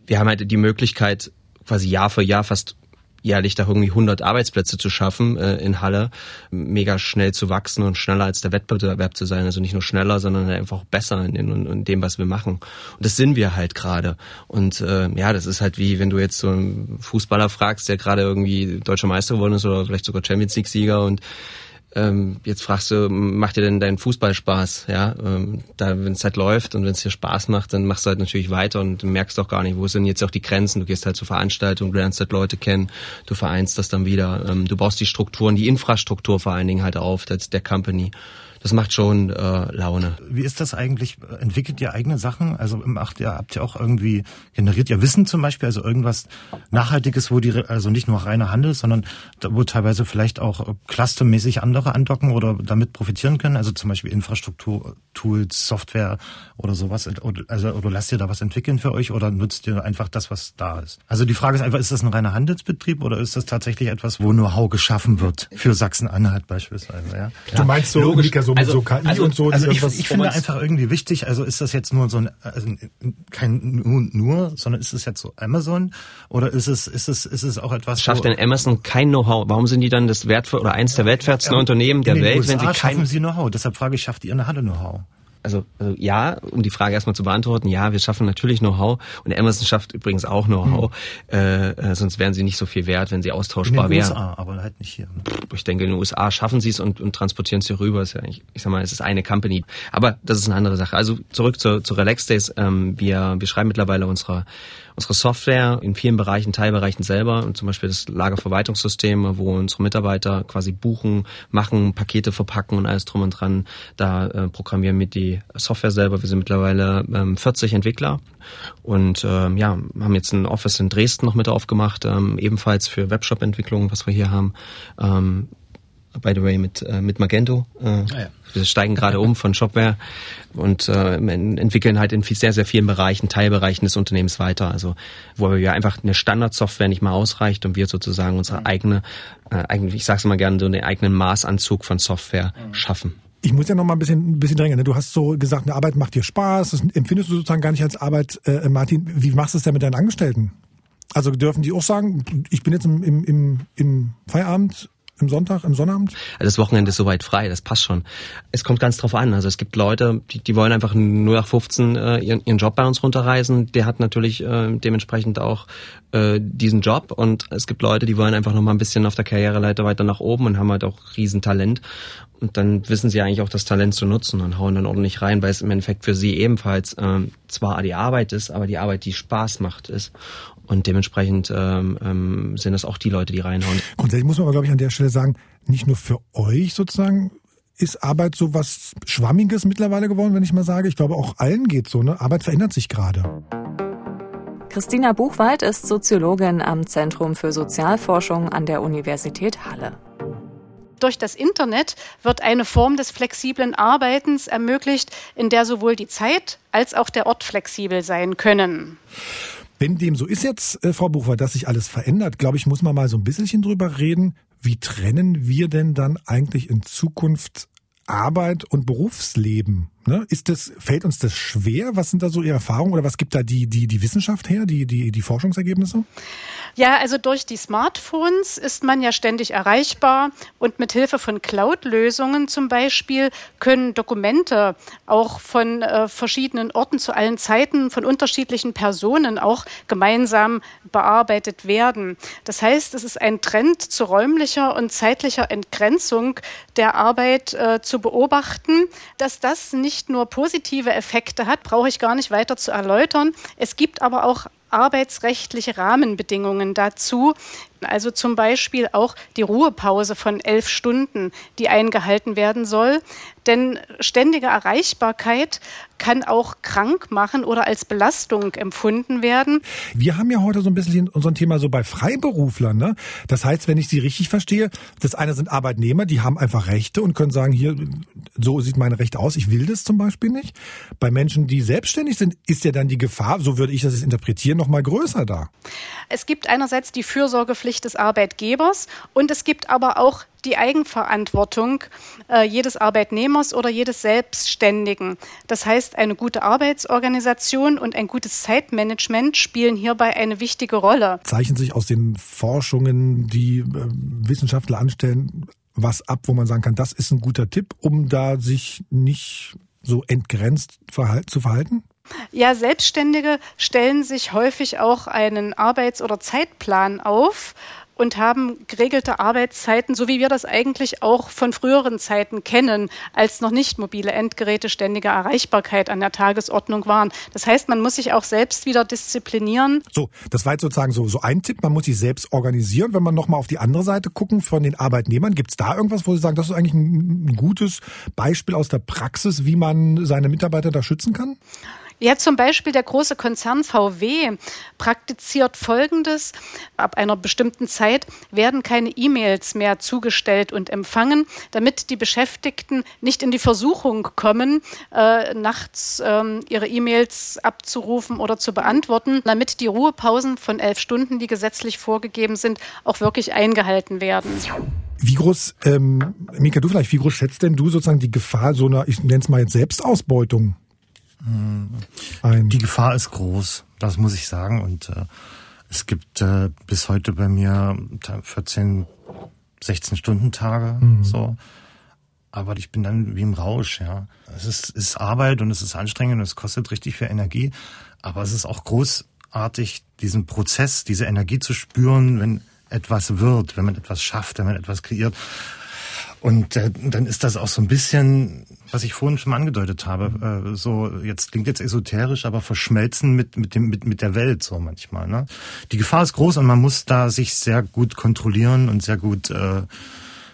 wir haben halt die Möglichkeit, quasi Jahr für Jahr fast jährlich da irgendwie 100 Arbeitsplätze zu schaffen äh, in Halle, mega schnell zu wachsen und schneller als der Wettbewerb zu sein. Also nicht nur schneller, sondern einfach besser in, in, in dem, was wir machen. Und das sind wir halt gerade. Und äh, ja, das ist halt wie, wenn du jetzt so einen Fußballer fragst, der gerade irgendwie deutscher Meister geworden ist oder vielleicht sogar Champions League-Sieger und ähm, jetzt fragst du, macht dir denn dein Fußball Spaß? Ja, ähm, da wenn es halt läuft und wenn es dir Spaß macht, dann machst du halt natürlich weiter und merkst auch gar nicht, wo sind jetzt auch die Grenzen. Du gehst halt zur Veranstaltung, du lernst halt Leute kennen, du vereinst das dann wieder. Ähm, du baust die Strukturen, die Infrastruktur vor allen Dingen halt auf, der Company. Das macht schon äh, Laune.
Wie ist das eigentlich? Entwickelt ihr eigene Sachen? Also macht ihr, habt ihr auch irgendwie, generiert ihr Wissen zum Beispiel, also irgendwas Nachhaltiges, wo die, also nicht nur reiner Handel, sondern wo teilweise vielleicht auch clustermäßig andere andocken oder damit profitieren können? Also zum Beispiel Infrastruktur, Tools, Software oder sowas. Also, oder lasst ihr da was entwickeln für euch oder nutzt ihr einfach das, was da ist? Also die Frage ist einfach, ist das ein reiner Handelsbetrieb oder ist das tatsächlich etwas, wo Know-how geschaffen wird für Sachsen-Anhalt beispielsweise? Ja?
Du meinst so, Logisch. So, also, so KI
also,
und so?
Also ich, ich finde einfach irgendwie wichtig, also ist das jetzt nur so ein, also kein nur, nur, sondern ist es jetzt so Amazon oder ist es, ist es, ist es auch etwas,
Schafft denn Amazon kein Know-how? Warum sind die dann das wertvoll oder eins der wertvollsten ja, Unternehmen der Welt,
USA
wenn sie kein...
schaffen sie Know-how. Deshalb frage ich, schafft ihr eine Halle Know-how?
Also, also ja, um die Frage erstmal zu beantworten, ja, wir schaffen natürlich Know-how und Amazon schafft übrigens auch Know-how, mhm. äh, sonst wären sie nicht so viel wert, wenn sie austauschbar wären. In den
USA, aber halt nicht hier. Ne?
Ich denke, in den USA schaffen sie es und, und transportieren es hier rüber. Ist ja eigentlich, ich sag mal, es ist eine Company. Aber das ist eine andere Sache. Also zurück zu, zu Relax Days. Ähm, wir, wir schreiben mittlerweile unsere unsere Software in vielen Bereichen, Teilbereichen selber zum Beispiel das Lagerverwaltungssystem, wo unsere Mitarbeiter quasi buchen, machen, Pakete verpacken und alles drum und dran. Da äh, programmieren wir die Software selber. Wir sind mittlerweile ähm, 40 Entwickler und ähm, ja, haben jetzt ein Office in Dresden noch mit aufgemacht, ähm, ebenfalls für Webshop-Entwicklung, was wir hier haben. Ähm, by the way, mit, äh, mit Magento. Äh, ah, ja. Wir steigen gerade um von Shopware und äh, entwickeln halt in sehr, sehr vielen Bereichen, Teilbereichen des Unternehmens weiter. Also wo wir einfach eine Standardsoftware nicht mal ausreicht und wir sozusagen unsere mhm. eigene, äh, eigentlich, ich sag's immer gerne, so einen eigenen Maßanzug von Software mhm. schaffen.
Ich muss ja noch mal ein bisschen, ein bisschen drängen. Ne? Du hast so gesagt, eine Arbeit macht dir Spaß. Das empfindest du sozusagen gar nicht als Arbeit, äh, Martin. Wie machst du es denn mit deinen Angestellten? Also dürfen die auch sagen, ich bin jetzt im, im, im, im Feierabend im Sonntag, im Sonnabend?
Also das Wochenende ist soweit frei, das passt schon. Es kommt ganz drauf an. Also es gibt Leute, die, die wollen einfach nur nach 15 äh, ihren, ihren Job bei uns runterreisen. Der hat natürlich äh, dementsprechend auch äh, diesen Job. Und es gibt Leute, die wollen einfach noch mal ein bisschen auf der Karriereleiter weiter nach oben und haben halt auch Riesentalent. Und dann wissen sie eigentlich auch das Talent zu nutzen und hauen dann ordentlich rein, weil es im Endeffekt für sie ebenfalls ähm, zwar die Arbeit ist, aber die Arbeit, die Spaß macht, ist. Und dementsprechend ähm, ähm, sind das auch die Leute, die reinhauen.
Grundsätzlich muss man aber, glaube ich, an der Stelle sagen, nicht nur für euch sozusagen ist Arbeit so was Schwammiges mittlerweile geworden, wenn ich mal sage. Ich glaube, auch allen geht so. Ne? Arbeit verändert sich gerade.
Christina Buchwald ist Soziologin am Zentrum für Sozialforschung an der Universität Halle.
Durch das Internet wird eine Form des flexiblen Arbeitens ermöglicht, in der sowohl die Zeit als auch der Ort flexibel sein können.
Wenn dem so ist jetzt, äh, Frau Buchwald, dass sich alles verändert, glaube ich, muss man mal so ein bisschen drüber reden. Wie trennen wir denn dann eigentlich in Zukunft Arbeit und Berufsleben? Ne? Ist das, fällt uns das schwer? Was sind da so Ihre Erfahrungen oder was gibt da die, die, die Wissenschaft her, die, die, die Forschungsergebnisse?
Ja, also durch die Smartphones ist man ja ständig erreichbar und mit Hilfe von Cloud-Lösungen zum Beispiel können Dokumente auch von äh, verschiedenen Orten zu allen Zeiten von unterschiedlichen Personen auch gemeinsam bearbeitet werden. Das heißt, es ist ein Trend zu räumlicher und zeitlicher Entgrenzung der Arbeit äh, zu beobachten. Dass das nicht nur positive Effekte hat, brauche ich gar nicht weiter zu erläutern. Es gibt aber auch arbeitsrechtliche Rahmenbedingungen dazu, also zum Beispiel auch die Ruhepause von elf Stunden, die eingehalten werden soll. Denn ständige Erreichbarkeit kann auch krank machen oder als Belastung empfunden werden.
Wir haben ja heute so ein bisschen unser Thema so bei Freiberuflern. Ne? Das heißt, wenn ich Sie richtig verstehe, das eine sind Arbeitnehmer, die haben einfach Rechte und können sagen, hier, so sieht meine Rechte aus, ich will das zum Beispiel nicht. Bei Menschen, die selbstständig sind, ist ja dann die Gefahr, so würde ich das jetzt interpretieren, noch mal größer da.
Es gibt einerseits die Fürsorgepflicht des Arbeitgebers und es gibt aber auch die Eigenverantwortung äh, jedes Arbeitnehmers oder jedes Selbstständigen. Das heißt, eine gute Arbeitsorganisation und ein gutes Zeitmanagement spielen hierbei eine wichtige Rolle.
Zeichnen sich aus den Forschungen, die äh, Wissenschaftler anstellen, was ab, wo man sagen kann, das ist ein guter Tipp, um da sich nicht so entgrenzt zu verhalten?
Ja, Selbstständige stellen sich häufig auch einen Arbeits- oder Zeitplan auf und haben geregelte Arbeitszeiten, so wie wir das eigentlich auch von früheren Zeiten kennen, als noch nicht mobile Endgeräte ständige Erreichbarkeit an der Tagesordnung waren. Das heißt, man muss sich auch selbst wieder disziplinieren.
So, das war jetzt sozusagen so, so ein Tipp, man muss sich selbst organisieren. Wenn man nochmal auf die andere Seite gucken von den Arbeitnehmern, gibt es da irgendwas, wo Sie sagen, das ist eigentlich ein, ein gutes Beispiel aus der Praxis, wie man seine Mitarbeiter da schützen kann?
Ja, zum Beispiel der große Konzern VW praktiziert Folgendes. Ab einer bestimmten Zeit werden keine E-Mails mehr zugestellt und empfangen, damit die Beschäftigten nicht in die Versuchung kommen, äh, nachts äh, ihre E-Mails abzurufen oder zu beantworten, damit die Ruhepausen von elf Stunden, die gesetzlich vorgegeben sind, auch wirklich eingehalten werden.
Wie groß, ähm, Mika, du vielleicht, wie groß schätzt denn du sozusagen die Gefahr so einer, ich nenne es mal jetzt Selbstausbeutung
ein. Die Gefahr ist groß, das muss ich sagen. Und äh, es gibt äh, bis heute bei mir 14, 16 Stunden Tage mhm. so. Aber ich bin dann wie im Rausch, ja. Es ist, ist Arbeit und es ist anstrengend und es kostet richtig viel Energie. Aber es ist auch großartig, diesen Prozess, diese Energie zu spüren, wenn etwas wird, wenn man etwas schafft, wenn man etwas kreiert. Und äh, dann ist das auch so ein bisschen, was ich vorhin schon angedeutet habe, äh, so jetzt klingt jetzt esoterisch, aber verschmelzen mit mit dem mit mit der Welt so manchmal. Ne? Die Gefahr ist groß und man muss da sich sehr gut kontrollieren und sehr gut äh,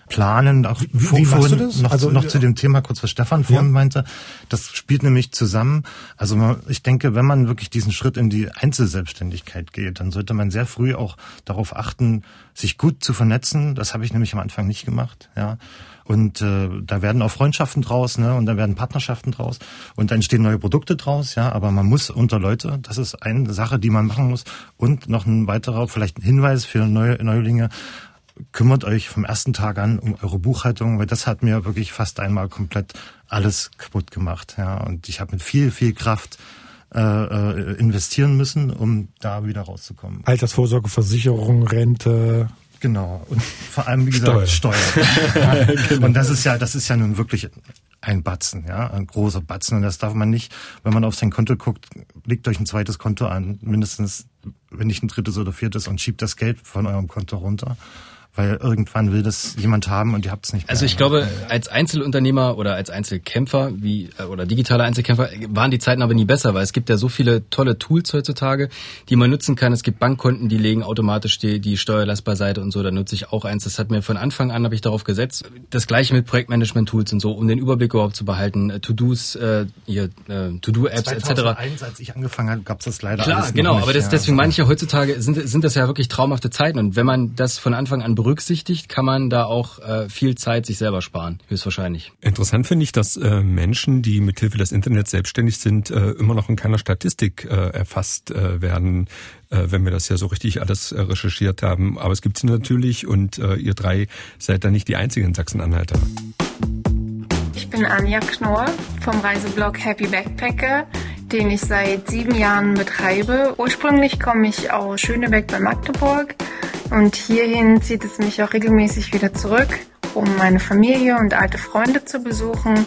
planen. Auch
wie, wie machst du das?
Noch, also, noch zu dem Thema kurz, was Stefan vorhin ja. meinte. Das spielt nämlich zusammen. Also man, ich denke, wenn man wirklich diesen Schritt in die Einzelselbstständigkeit geht, dann sollte man sehr früh auch darauf achten, sich gut zu vernetzen. Das habe ich nämlich am Anfang nicht gemacht. Ja. Und äh, da werden auch Freundschaften draus, ne? Und da werden Partnerschaften draus und da entstehen neue Produkte draus, ja. Aber man muss unter Leute, das ist eine Sache, die man machen muss. Und noch ein weiterer, vielleicht ein Hinweis für neue Neulinge kümmert euch vom ersten Tag an um eure Buchhaltung, weil das hat mir wirklich fast einmal komplett alles kaputt gemacht. Ja, und ich habe mit viel, viel Kraft äh, äh, investieren müssen, um da wieder rauszukommen.
Altersvorsorge, Versicherung, Rente.
Genau. Und vor allem, wie gesagt, Steuer. Steuer. genau. Und das ist ja, das ist ja nun wirklich ein Batzen, ja, ein großer Batzen. Und das darf man nicht, wenn man auf sein Konto guckt, legt euch ein zweites Konto an, mindestens, wenn nicht ein drittes oder viertes und schiebt das Geld von eurem Konto runter weil irgendwann will das jemand haben und ihr habt es nicht
mehr. Also ich glaube, als Einzelunternehmer oder als Einzelkämpfer wie äh, oder digitale Einzelkämpfer waren die Zeiten aber nie besser, weil es gibt ja so viele tolle Tools heutzutage, die man nutzen kann. Es gibt Bankkonten, die legen automatisch die, die Steuerlast beiseite und so. Da nutze ich auch eins. Das hat mir von Anfang an habe ich darauf gesetzt. Das gleiche mit Projektmanagement-Tools und so, um den Überblick überhaupt zu behalten. Äh, To-Dos, äh, hier äh, To-Do-Apps etc.
2001, als ich angefangen habe, gab es das leider
Klar, genau. Nicht, aber das, ja, deswegen also. manche heutzutage sind sind das ja wirklich traumhafte Zeiten und wenn man das von Anfang an berücksichtigt, kann man da auch äh, viel Zeit sich selber sparen, höchstwahrscheinlich.
Interessant finde ich, dass äh, Menschen, die mithilfe des Internets selbstständig sind, äh, immer noch in keiner Statistik äh, erfasst äh, werden, äh, wenn wir das ja so richtig alles äh, recherchiert haben. Aber es gibt sie natürlich und äh, ihr drei seid da nicht die einzigen Sachsen-Anhalter.
Ich bin Anja Knorr vom Reiseblog Happy Backpacker den ich seit sieben Jahren betreibe. Ursprünglich komme ich aus Schönebeck bei Magdeburg und hierhin zieht es mich auch regelmäßig wieder zurück, um meine Familie und alte Freunde zu besuchen.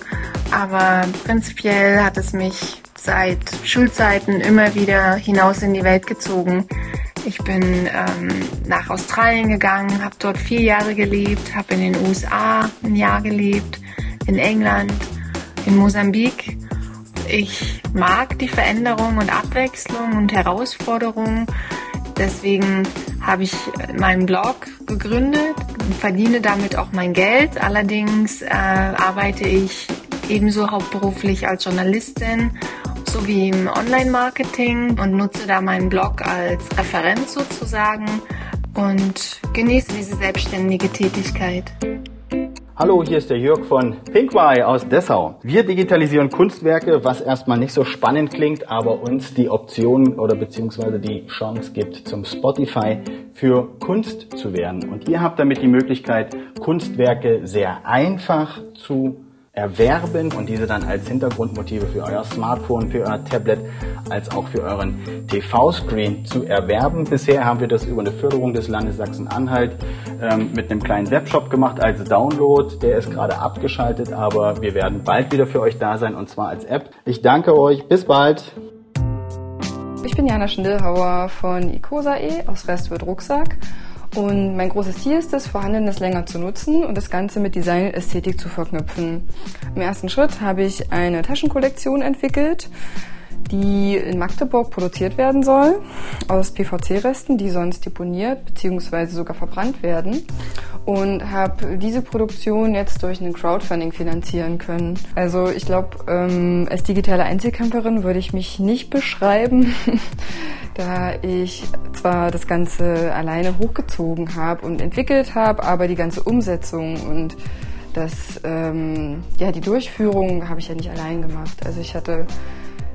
Aber prinzipiell hat es mich seit Schulzeiten immer wieder hinaus in die Welt gezogen. Ich bin ähm, nach Australien gegangen, habe dort vier Jahre gelebt, habe in den USA ein Jahr gelebt, in England, in Mosambik ich mag die Veränderung und Abwechslung und Herausforderung. Deswegen habe ich meinen Blog gegründet und verdiene damit auch mein Geld. Allerdings äh, arbeite ich ebenso hauptberuflich als Journalistin sowie im Online-Marketing und nutze da meinen Blog als Referenz sozusagen und genieße diese selbstständige Tätigkeit.
Hallo, hier ist der Jörg von Pinkwai aus Dessau. Wir digitalisieren Kunstwerke, was erstmal nicht so spannend klingt, aber uns die Option oder beziehungsweise die Chance gibt, zum Spotify für Kunst zu werden. Und ihr habt damit die Möglichkeit, Kunstwerke sehr einfach zu erwerben und diese dann als Hintergrundmotive für euer Smartphone, für euer Tablet, als auch für euren TV-Screen zu erwerben. Bisher haben wir das über eine Förderung des Landes Sachsen-Anhalt ähm, mit einem kleinen Webshop gemacht als Download. Der ist gerade abgeschaltet, aber wir werden bald wieder für euch da sein und zwar als App. Ich danke euch. Bis bald.
Ich bin Jana Schindelhauer von Icosae aus Restwirt Rucksack Und mein großes Ziel ist es, Vorhandenes länger zu nutzen und das Ganze mit Design-Ästhetik zu verknüpfen. Im ersten Schritt habe ich eine Taschenkollektion entwickelt, die in Magdeburg produziert werden soll, aus PVC-Resten, die sonst deponiert bzw. sogar verbrannt werden. Und habe diese Produktion jetzt durch einen Crowdfunding finanzieren können. Also ich glaube, ähm, als digitale Einzelkämpferin würde ich mich nicht beschreiben, da ich zwar das Ganze alleine hochgezogen habe und entwickelt habe, aber die ganze Umsetzung und das, ähm, ja, die Durchführung habe ich ja nicht allein gemacht. Also ich hatte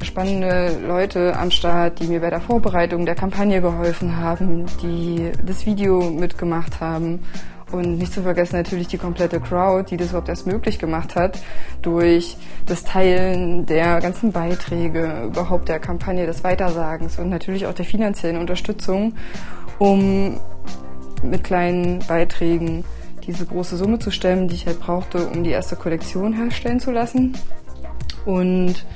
spannende Leute am Start, die mir bei der Vorbereitung der Kampagne geholfen haben, die das Video mitgemacht haben. Und nicht zu vergessen natürlich die komplette Crowd, die das überhaupt erst möglich gemacht hat, durch das Teilen der ganzen Beiträge, überhaupt der Kampagne des Weitersagens und natürlich auch der finanziellen Unterstützung, um mit kleinen Beiträgen diese große Summe zu stemmen, die ich halt brauchte, um die erste Kollektion herstellen zu lassen. Und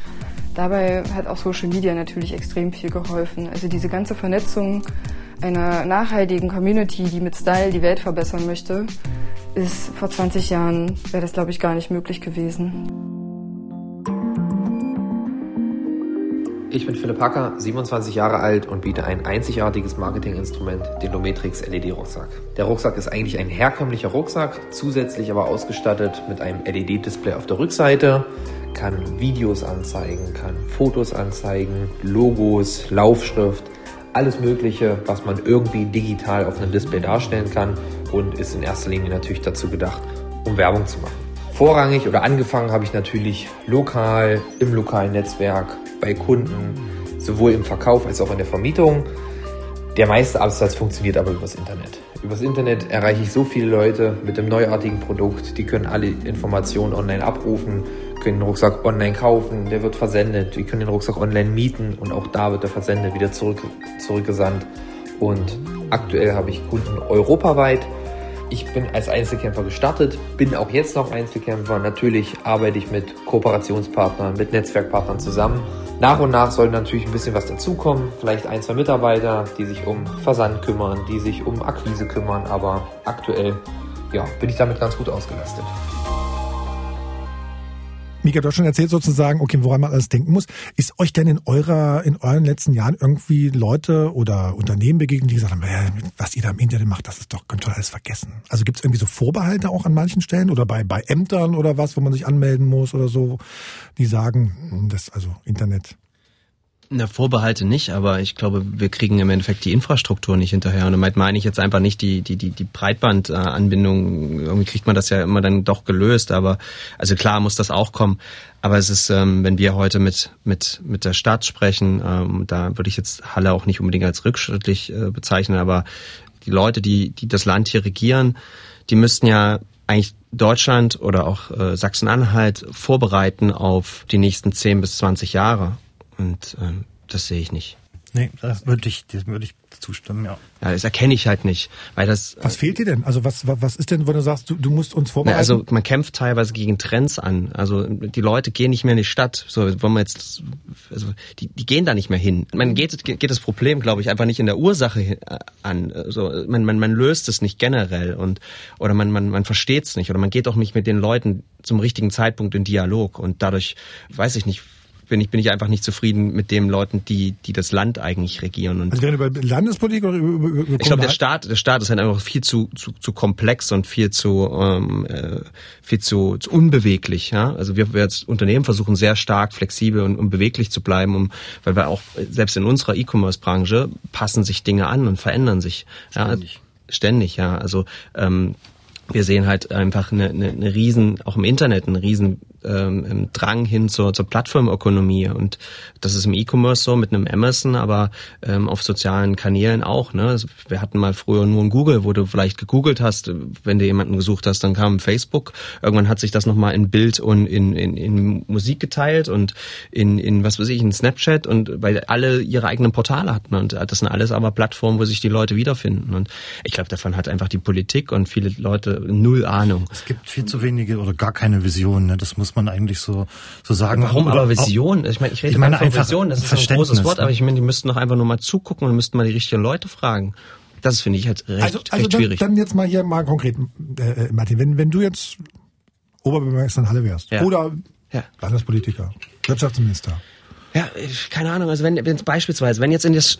Dabei hat auch Social Media natürlich extrem viel geholfen. Also diese ganze Vernetzung einer nachhaltigen Community, die mit Style die Welt verbessern möchte, ist vor 20 Jahren, wäre das glaube ich gar nicht möglich gewesen.
Ich bin Philipp Hacker, 27 Jahre alt und biete ein einzigartiges Marketinginstrument, den Lometrix LED-Rucksack. Der Rucksack ist eigentlich ein herkömmlicher Rucksack, zusätzlich aber ausgestattet mit einem LED-Display auf der Rückseite, kann Videos anzeigen, kann Fotos anzeigen, Logos, Laufschrift, alles Mögliche, was man irgendwie digital auf einem Display darstellen kann und ist in erster Linie natürlich dazu gedacht, um Werbung zu machen. Vorrangig oder angefangen habe ich natürlich lokal, im lokalen Netzwerk, bei Kunden, sowohl im Verkauf als auch in der Vermietung. Der meiste Absatz funktioniert aber übers Internet. Übers Internet erreiche ich so viele Leute mit dem neuartigen Produkt, die können alle Informationen online abrufen, können den Rucksack online kaufen, der wird versendet, wir können den Rucksack online mieten und auch da wird er versendet, wieder zurück, zurückgesandt. Und aktuell habe ich Kunden europaweit. Ich bin als Einzelkämpfer gestartet, bin auch jetzt noch Einzelkämpfer. Natürlich arbeite ich mit Kooperationspartnern, mit Netzwerkpartnern zusammen. Nach und nach soll natürlich ein bisschen was dazukommen. Vielleicht ein, zwei Mitarbeiter, die sich um Versand kümmern, die sich um Akquise kümmern. Aber aktuell ja, bin ich damit ganz gut ausgelastet.
Mika, du hast schon erzählt sozusagen, okay, woran man alles denken muss. Ist euch denn in eurer, in euren letzten Jahren irgendwie Leute oder Unternehmen begegnet, die gesagt haben, äh, was ihr da im Internet macht, das ist doch, könnt ihr alles vergessen. Also gibt es irgendwie so Vorbehalte auch an manchen Stellen oder bei, bei Ämtern oder was, wo man sich anmelden muss oder so, die sagen, hm, das, also Internet
na, Vorbehalte nicht, aber ich glaube, wir kriegen im Endeffekt die Infrastruktur nicht hinterher. Und damit meine ich jetzt einfach nicht die, die, die, die Breitbandanbindung. Irgendwie kriegt man das ja immer dann doch gelöst. Aber also klar muss das auch kommen. Aber es ist, ähm, wenn wir heute mit, mit, mit der Stadt sprechen, ähm, da würde ich jetzt Halle auch nicht unbedingt als rückschrittlich äh, bezeichnen, aber die Leute, die, die das Land hier regieren, die müssten ja eigentlich Deutschland oder auch äh, Sachsen-Anhalt vorbereiten auf die nächsten 10 bis 20 Jahre. Und ähm, das sehe ich nicht.
Nee, das würde ich, das würde ich zustimmen, ja.
Ja, das erkenne ich halt nicht, weil das.
Was fehlt dir denn? Also was, was ist denn, wenn du sagst, du, du musst uns vorbereiten?
also man kämpft teilweise gegen Trends an. Also die Leute gehen nicht mehr in die Stadt. So, wenn man jetzt, also die, die gehen da nicht mehr hin. Man geht, geht das Problem, glaube ich, einfach nicht in der Ursache äh, an. So, man, man, man löst es nicht generell und oder man, man, man versteht es nicht oder man geht auch nicht mit den Leuten zum richtigen Zeitpunkt in Dialog und dadurch, weiß ich nicht bin ich, bin ich einfach nicht zufrieden mit den Leuten, die, die das Land eigentlich regieren. Und
also wäre über Landespolitik oder über, über, über
Ich glaube, der Staat, der Staat ist halt einfach viel zu, zu, zu komplex und viel zu, ähm, äh, viel zu, zu unbeweglich. Ja? Also wir, wir als Unternehmen versuchen sehr stark flexibel und, und beweglich zu bleiben, um, weil wir auch selbst in unserer E-Commerce-Branche passen sich Dinge an und verändern sich. Ständig. Ja? Ständig, ja. Also ähm, wir sehen halt einfach eine, eine, eine riesen, auch im Internet, einen riesen ähm, Drang hin zur, zur Plattformökonomie. Und das ist im E-Commerce so mit einem Amazon, aber ähm, auf sozialen Kanälen auch. Ne? Also wir hatten mal früher nur ein Google, wo du vielleicht gegoogelt hast, wenn du jemanden gesucht hast, dann kam Facebook. Irgendwann hat sich das nochmal in Bild und in, in, in Musik geteilt und in, in, was weiß ich, in Snapchat und weil alle ihre eigenen Portale hatten. Und das sind alles aber Plattformen, wo sich die Leute wiederfinden. Und ich glaube, davon hat einfach die Politik und viele Leute null Ahnung.
Es gibt viel zu wenige oder gar keine Vision. Ne? Das muss muss man eigentlich so, so sagen.
Warum aber Vision? Ich meine, ich rede ich meine von Vision, das ist ein großes Wort, aber ich meine, die müssten doch einfach nur mal zugucken und müssten mal die richtigen Leute fragen. Das finde ich halt recht,
also, also
recht
dann,
schwierig.
Dann jetzt mal hier mal konkret, äh, äh, Martin, wenn, wenn du jetzt Oberbürgermeister in Halle wärst
Ja.
oder
Ja.
Landespolitiker, Wirtschaftsminister.
Ja, ich- keine Ahnung. Also wenn, wenn beispielsweise, wenn jetzt in das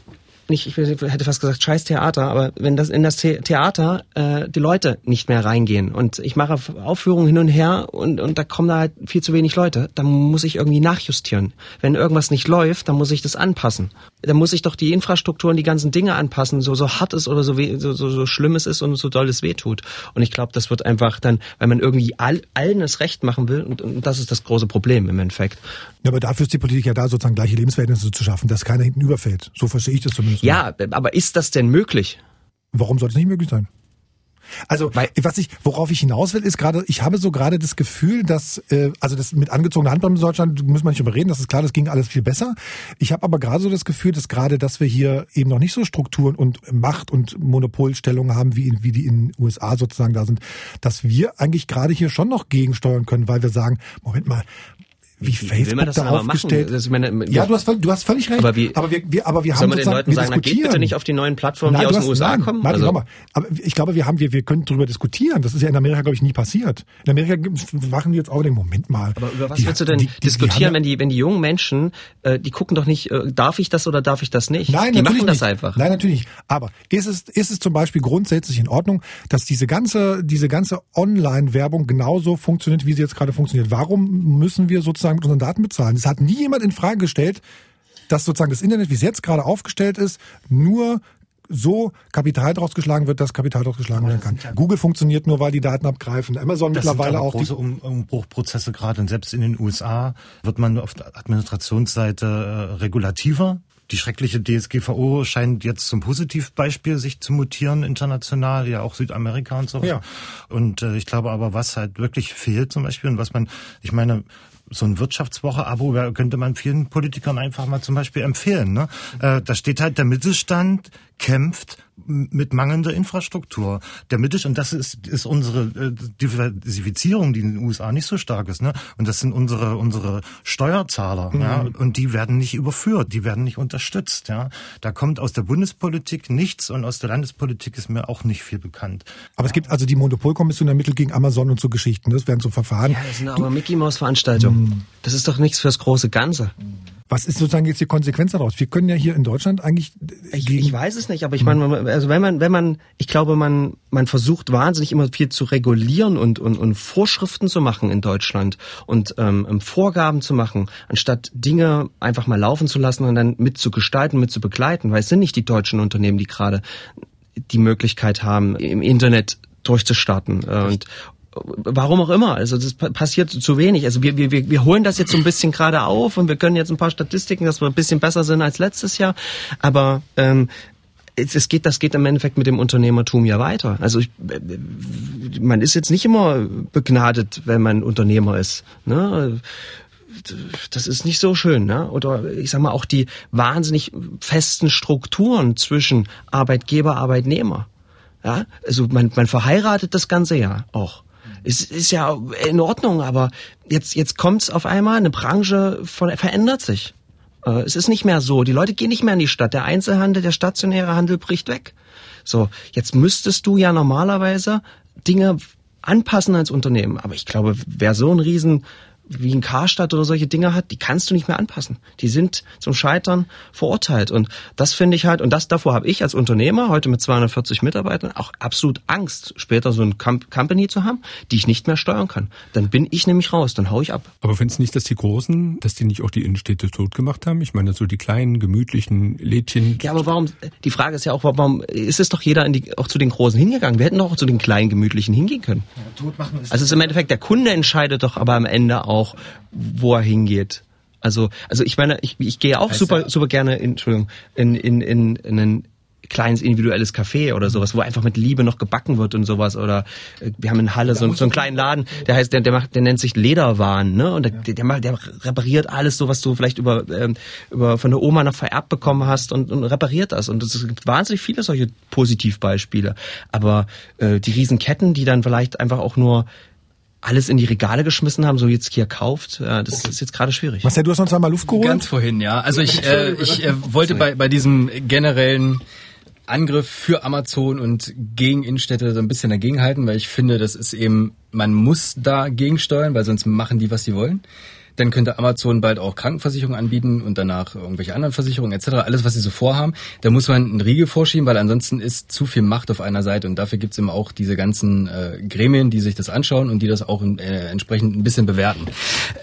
nicht, ich hätte fast gesagt scheiß Theater, aber wenn das in das The Theater äh, die Leute nicht mehr reingehen und ich mache Aufführungen hin und her und, und da kommen da halt viel zu wenig Leute, dann muss ich irgendwie nachjustieren. Wenn irgendwas nicht läuft, dann muss ich das anpassen. Dann muss ich doch die Infrastruktur und die ganzen Dinge anpassen, so so hart es oder so, weh, so, so, so schlimm es ist und so doll es weh tut. Und ich glaube, das wird einfach dann, weil man irgendwie all, allen das Recht machen will und, und das ist das große Problem im Endeffekt.
Ja, aber dafür ist die Politik ja da, sozusagen gleiche Lebensverhältnisse zu schaffen, dass keiner hinten überfällt. So verstehe ich das zumindest.
Ja, aber ist das denn möglich?
Warum sollte es nicht möglich sein? Also was ich, worauf ich hinaus will, ist gerade, ich habe so gerade das Gefühl, dass, äh, also das mit angezogener Handbremse in Deutschland muss man nicht überreden, das ist klar, das ging alles viel besser. Ich habe aber gerade so das Gefühl, dass gerade, dass wir hier eben noch nicht so Strukturen und Macht und Monopolstellungen haben, wie, in, wie die in den USA sozusagen da sind, dass wir eigentlich gerade hier schon noch gegensteuern können, weil wir sagen, Moment mal, wie, Facebook
will das
da aufgestellt.
Das, meine,
ja, du hast, du hast völlig recht.
Aber wie-
aber wir, wir, aber wir haben
man den
sozusagen-
Leuten
wir
sagen, na, geht
diskutieren.
bitte nicht auf die neuen Plattformen,
Nein,
die aus
hast-
den USA
nein,
kommen?
Martin,
Also-
nochmal. Aber ich glaube, wir haben, wir, wir können darüber diskutieren. Das ist ja in Amerika, glaube ich, nie passiert. In Amerika machen die jetzt auch den Moment mal.
Aber über was
Die-
willst du denn
die- die-
diskutieren, wenn die, wenn die jungen Menschen, äh, die gucken doch nicht, äh, darf ich das oder darf ich das nicht?
Nein,
die
natürlich
machen das
nicht.
einfach.
Nein, natürlich nicht. Aber ist es, ist es zum Beispiel grundsätzlich in Ordnung, dass diese ganze, diese ganze Online-Werbung genauso funktioniert, wie sie jetzt gerade funktioniert? Warum müssen wir sozusagen mit unseren Daten bezahlen? Es hat nie jemand in Frage gestellt, dass sozusagen das Internet, wie es jetzt gerade aufgestellt ist, nur so Kapital draus geschlagen wird, dass Kapital draus geschlagen werden kann. Google funktioniert nur, weil die Daten abgreifen. Amazon
Das
mittlerweile
sind
auch.
große um Umbruchprozesse gerade und selbst in den USA wird man auf der Administrationsseite äh, regulativer. Die schreckliche DSGVO scheint jetzt zum Positivbeispiel sich zu mutieren international, ja auch Südamerika und so.
Ja.
Und äh, ich glaube aber, was halt wirklich fehlt zum Beispiel und was man, ich meine, so ein Wirtschaftswoche-Abo könnte man vielen Politikern einfach mal zum Beispiel empfehlen. Ne? Äh, da steht halt, der Mittelstand kämpft mit mangelnder Infrastruktur. Der Mittelstand, und das ist, ist unsere äh, Diversifizierung, die in den USA nicht so stark ist. Ne? Und das sind unsere, unsere Steuerzahler.
Mhm.
Ja? Und die werden nicht überführt, die werden nicht unterstützt. Ja? Da kommt aus der Bundespolitik nichts und aus der Landespolitik ist mir auch nicht viel bekannt.
aber es gibt also die Monopolkommission ermittelt gegen Amazon und so Geschichten. Das wären so Verfahren.
Ja, das sind aber Mickey Maus Veranstaltungen. Das ist doch nichts fürs große Ganze.
Was ist sozusagen jetzt die Konsequenz daraus? Wir können ja hier in Deutschland eigentlich
Ich, ich weiß es nicht, aber ich meine, man- also wenn man, wenn man, ich glaube, man, man versucht wahnsinnig immer viel zu regulieren und, und, und Vorschriften zu machen in Deutschland und ähm, Vorgaben zu machen, anstatt Dinge einfach mal laufen zu lassen und dann mitzugestalten, mit zu begleiten, weil es sind nicht die deutschen Unternehmen, die gerade die Möglichkeit haben, im Internet durchzustarten äh, und Warum auch immer, also das pa- passiert zu wenig. Also wir, wir, wir holen das jetzt so ein bisschen gerade auf und wir können jetzt ein paar Statistiken, dass wir ein bisschen besser sind als letztes Jahr. Aber ähm, es, geht, das geht im Endeffekt mit dem Unternehmertum ja weiter. Also ich, äh, man ist jetzt nicht immer begnadet, wenn man Unternehmer ist. Ne? das ist nicht so schön, ne? Oder ich sag mal auch die wahnsinnig festen Strukturen zwischen Arbeitgeber, Arbeitnehmer. Ja, also man, man verheiratet das ganze ja auch. Es ist ja in Ordnung, aber jetzt jetzt kommt's auf einmal, eine Branche verändert sich. Äh, Es ist nicht mehr so. Die Leute gehen nicht mehr in die Stadt. Der Einzelhandel, der stationäre Handel bricht weg. So, jetzt müsstest du ja normalerweise Dinge anpassen als Unternehmen. Aber ich glaube, wer so ein Riesen wie ein Karstadt oder solche Dinge hat, die kannst du nicht mehr anpassen. Die sind zum Scheitern verurteilt. Und das finde ich halt, und das davor habe ich als Unternehmer heute mit 240 Mitarbeitern auch absolut Angst, später so ein Com Company zu haben, die ich nicht mehr steuern kann. Dann bin ich nämlich raus, dann hau ich ab.
Aber findest du nicht, dass die Großen, dass die nicht auch die Innenstädte tot gemacht haben? Ich meine, so die kleinen, gemütlichen Lädchen.
Ja, aber warum, die Frage ist ja auch, warum ist es doch jeder in die, auch zu den Großen hingegangen? Wir hätten doch auch zu den kleinen, gemütlichen hingehen können. Also es ist im Endeffekt, der Kunde entscheidet doch aber am Ende auch, wo er hingeht. Also, also ich meine, ich, ich gehe auch
Heißt
super,
ja-
super gerne in, Entschuldigung, in, in, in, in ein kleines individuelles Café oder sowas, wo einfach mit Liebe noch gebacken wird und sowas. Oder äh, wir haben in Halle so, so einen kleinen Laden, der heißt, der, der macht, der nennt sich Lederwahn, ne? Und der, der, der, macht, der repariert alles so, was du vielleicht über, ähm, über von der Oma noch vererbt bekommen hast und, und repariert das. Und es gibt wahnsinnig viele solche Positivbeispiele. Aber äh, die Riesenketten, die dann vielleicht einfach auch nur alles in die Regale geschmissen haben, so jetzt hier kauft, das ist jetzt gerade schwierig.
Marcel, du hast uns einmal Luft geholt?
Ganz vorhin, ja. Also ich, äh, ich äh, wollte bei, bei diesem generellen Angriff für Amazon und gegen Innenstädte so ein bisschen dagegenhalten, weil ich finde, das ist eben, man muss da gegensteuern, weil sonst machen die, was sie wollen. Dann könnte Amazon bald auch Krankenversicherungen anbieten und danach irgendwelche anderen Versicherungen etc. Alles, was sie so vorhaben. Da muss man einen Riegel vorschieben, weil ansonsten ist zu viel Macht auf einer Seite. Und dafür gibt's immer auch diese ganzen äh, Gremien, die sich das anschauen und die das auch äh, entsprechend ein bisschen bewerten.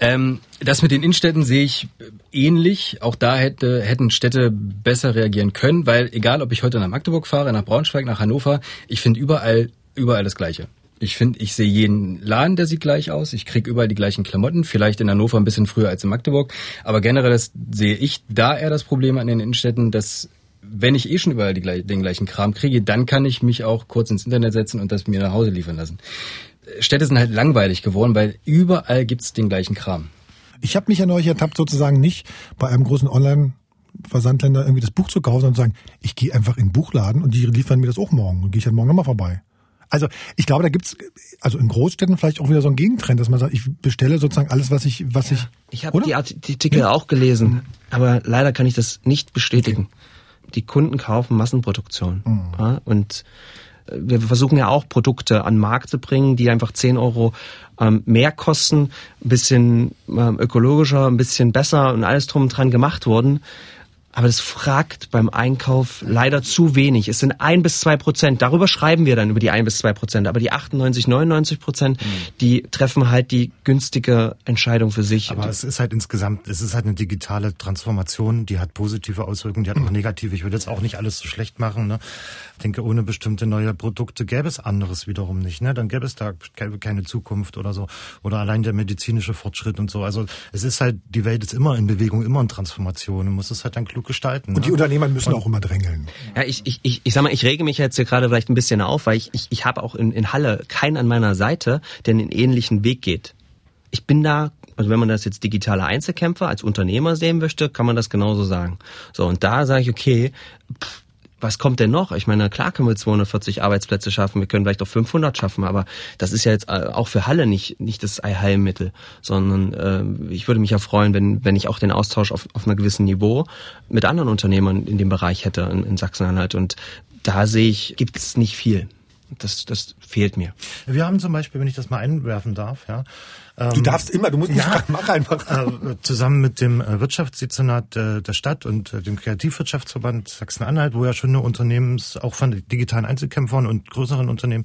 Ähm, das mit den Innenstädten sehe ich ähnlich. Auch da hätte, hätten Städte besser reagieren können, weil egal, ob ich heute nach Magdeburg fahre, nach Braunschweig, nach Hannover, ich finde überall überall das Gleiche. Ich finde, ich sehe jeden Laden, der sieht gleich aus. Ich kriege überall die gleichen Klamotten. Vielleicht in Hannover ein bisschen früher als in Magdeburg. Aber generell das, sehe ich da eher das Problem an den Innenstädten, dass wenn ich eh schon überall die, den gleichen Kram kriege, dann kann ich mich auch kurz ins Internet setzen und das mir nach Hause liefern lassen. Städte sind halt langweilig geworden, weil überall gibt's den gleichen Kram.
Ich habe mich ja neulich ertappt, sozusagen nicht bei einem großen Online- Versandländer irgendwie das Buch zu kaufen, zu sagen, ich gehe einfach in den Buchladen und die liefern mir das auch morgen. Und gehe ich dann morgen nochmal vorbei. Also ich glaube, da gibt's also in Großstädten vielleicht auch wieder so einen Gegentrend, dass man sagt, ich bestelle sozusagen alles, was ich, was ja, ich.
Ich habe die Artikel ja. auch gelesen, aber leider kann ich das nicht bestätigen. Die Kunden kaufen Massenproduktion. Mhm. Ja, und äh, wir versuchen ja auch Produkte an den Markt zu bringen, die einfach 10 Euro ähm, mehr kosten, ein bisschen ähm, ökologischer, ein bisschen besser und alles drum und dran gemacht wurden. Aber das fragt beim Einkauf leider zu wenig. Es sind ein bis zwei Prozent. Darüber schreiben wir dann über die ein bis zwei Prozent. Aber die 98, 99 Prozent, mhm. die treffen halt die günstige Entscheidung für sich.
Aber es ist halt insgesamt, es ist halt eine digitale Transformation, die hat positive Auswirkungen, die hat auch negative. Ich würde jetzt auch nicht alles so schlecht machen. Ne? Ich denke, ohne bestimmte neue Produkte gäbe es anderes wiederum nicht. Ne? Dann gäbe es da keine Zukunft oder so. Oder allein der medizinische Fortschritt und so. Also es ist halt, die Welt ist immer in Bewegung, immer in Transformation. Man muss es halt dann klug gestalten.
Und die ne? Unternehmer müssen und, auch immer drängeln.
Ja, ich, ich, ich, ich sag mal, ich rege mich jetzt hier gerade vielleicht ein bisschen auf, weil ich, ich, ich habe auch in, in Halle keinen an meiner Seite, der einen ähnlichen Weg geht. Ich bin da also wenn man das jetzt digitale Einzelkämpfer als Unternehmer sehen möchte, kann man das genauso sagen. So, und da sage ich, okay, pff, was kommt denn noch? Ich meine, klar können wir 240 Arbeitsplätze schaffen, wir können vielleicht auch 500 schaffen, aber das ist ja jetzt äh, auch für Halle nicht, nicht das Allheilmittel, sondern äh, ich würde mich ja freuen, wenn, wenn ich auch den Austausch auf, auf einem gewissen Niveau mit anderen Unternehmern in dem Bereich hätte in, in Sachsen-Anhalt und da sehe ich, gibt es nicht viel. Das, das fehlt mir.
Wir haben zum Beispiel, wenn ich das mal einwerfen darf, ja,
ähm, du darfst immer, du musst nicht ja, fragen, mach einfach.
Äh, zusammen mit dem äh, Wirtschaftsdezernat äh, der Stadt und äh, dem Kreativwirtschaftsverband Sachsen-Anhalt, wo ja schon eine Unternehmens, auch von digitalen Einzelkämpfern und größeren Unternehmen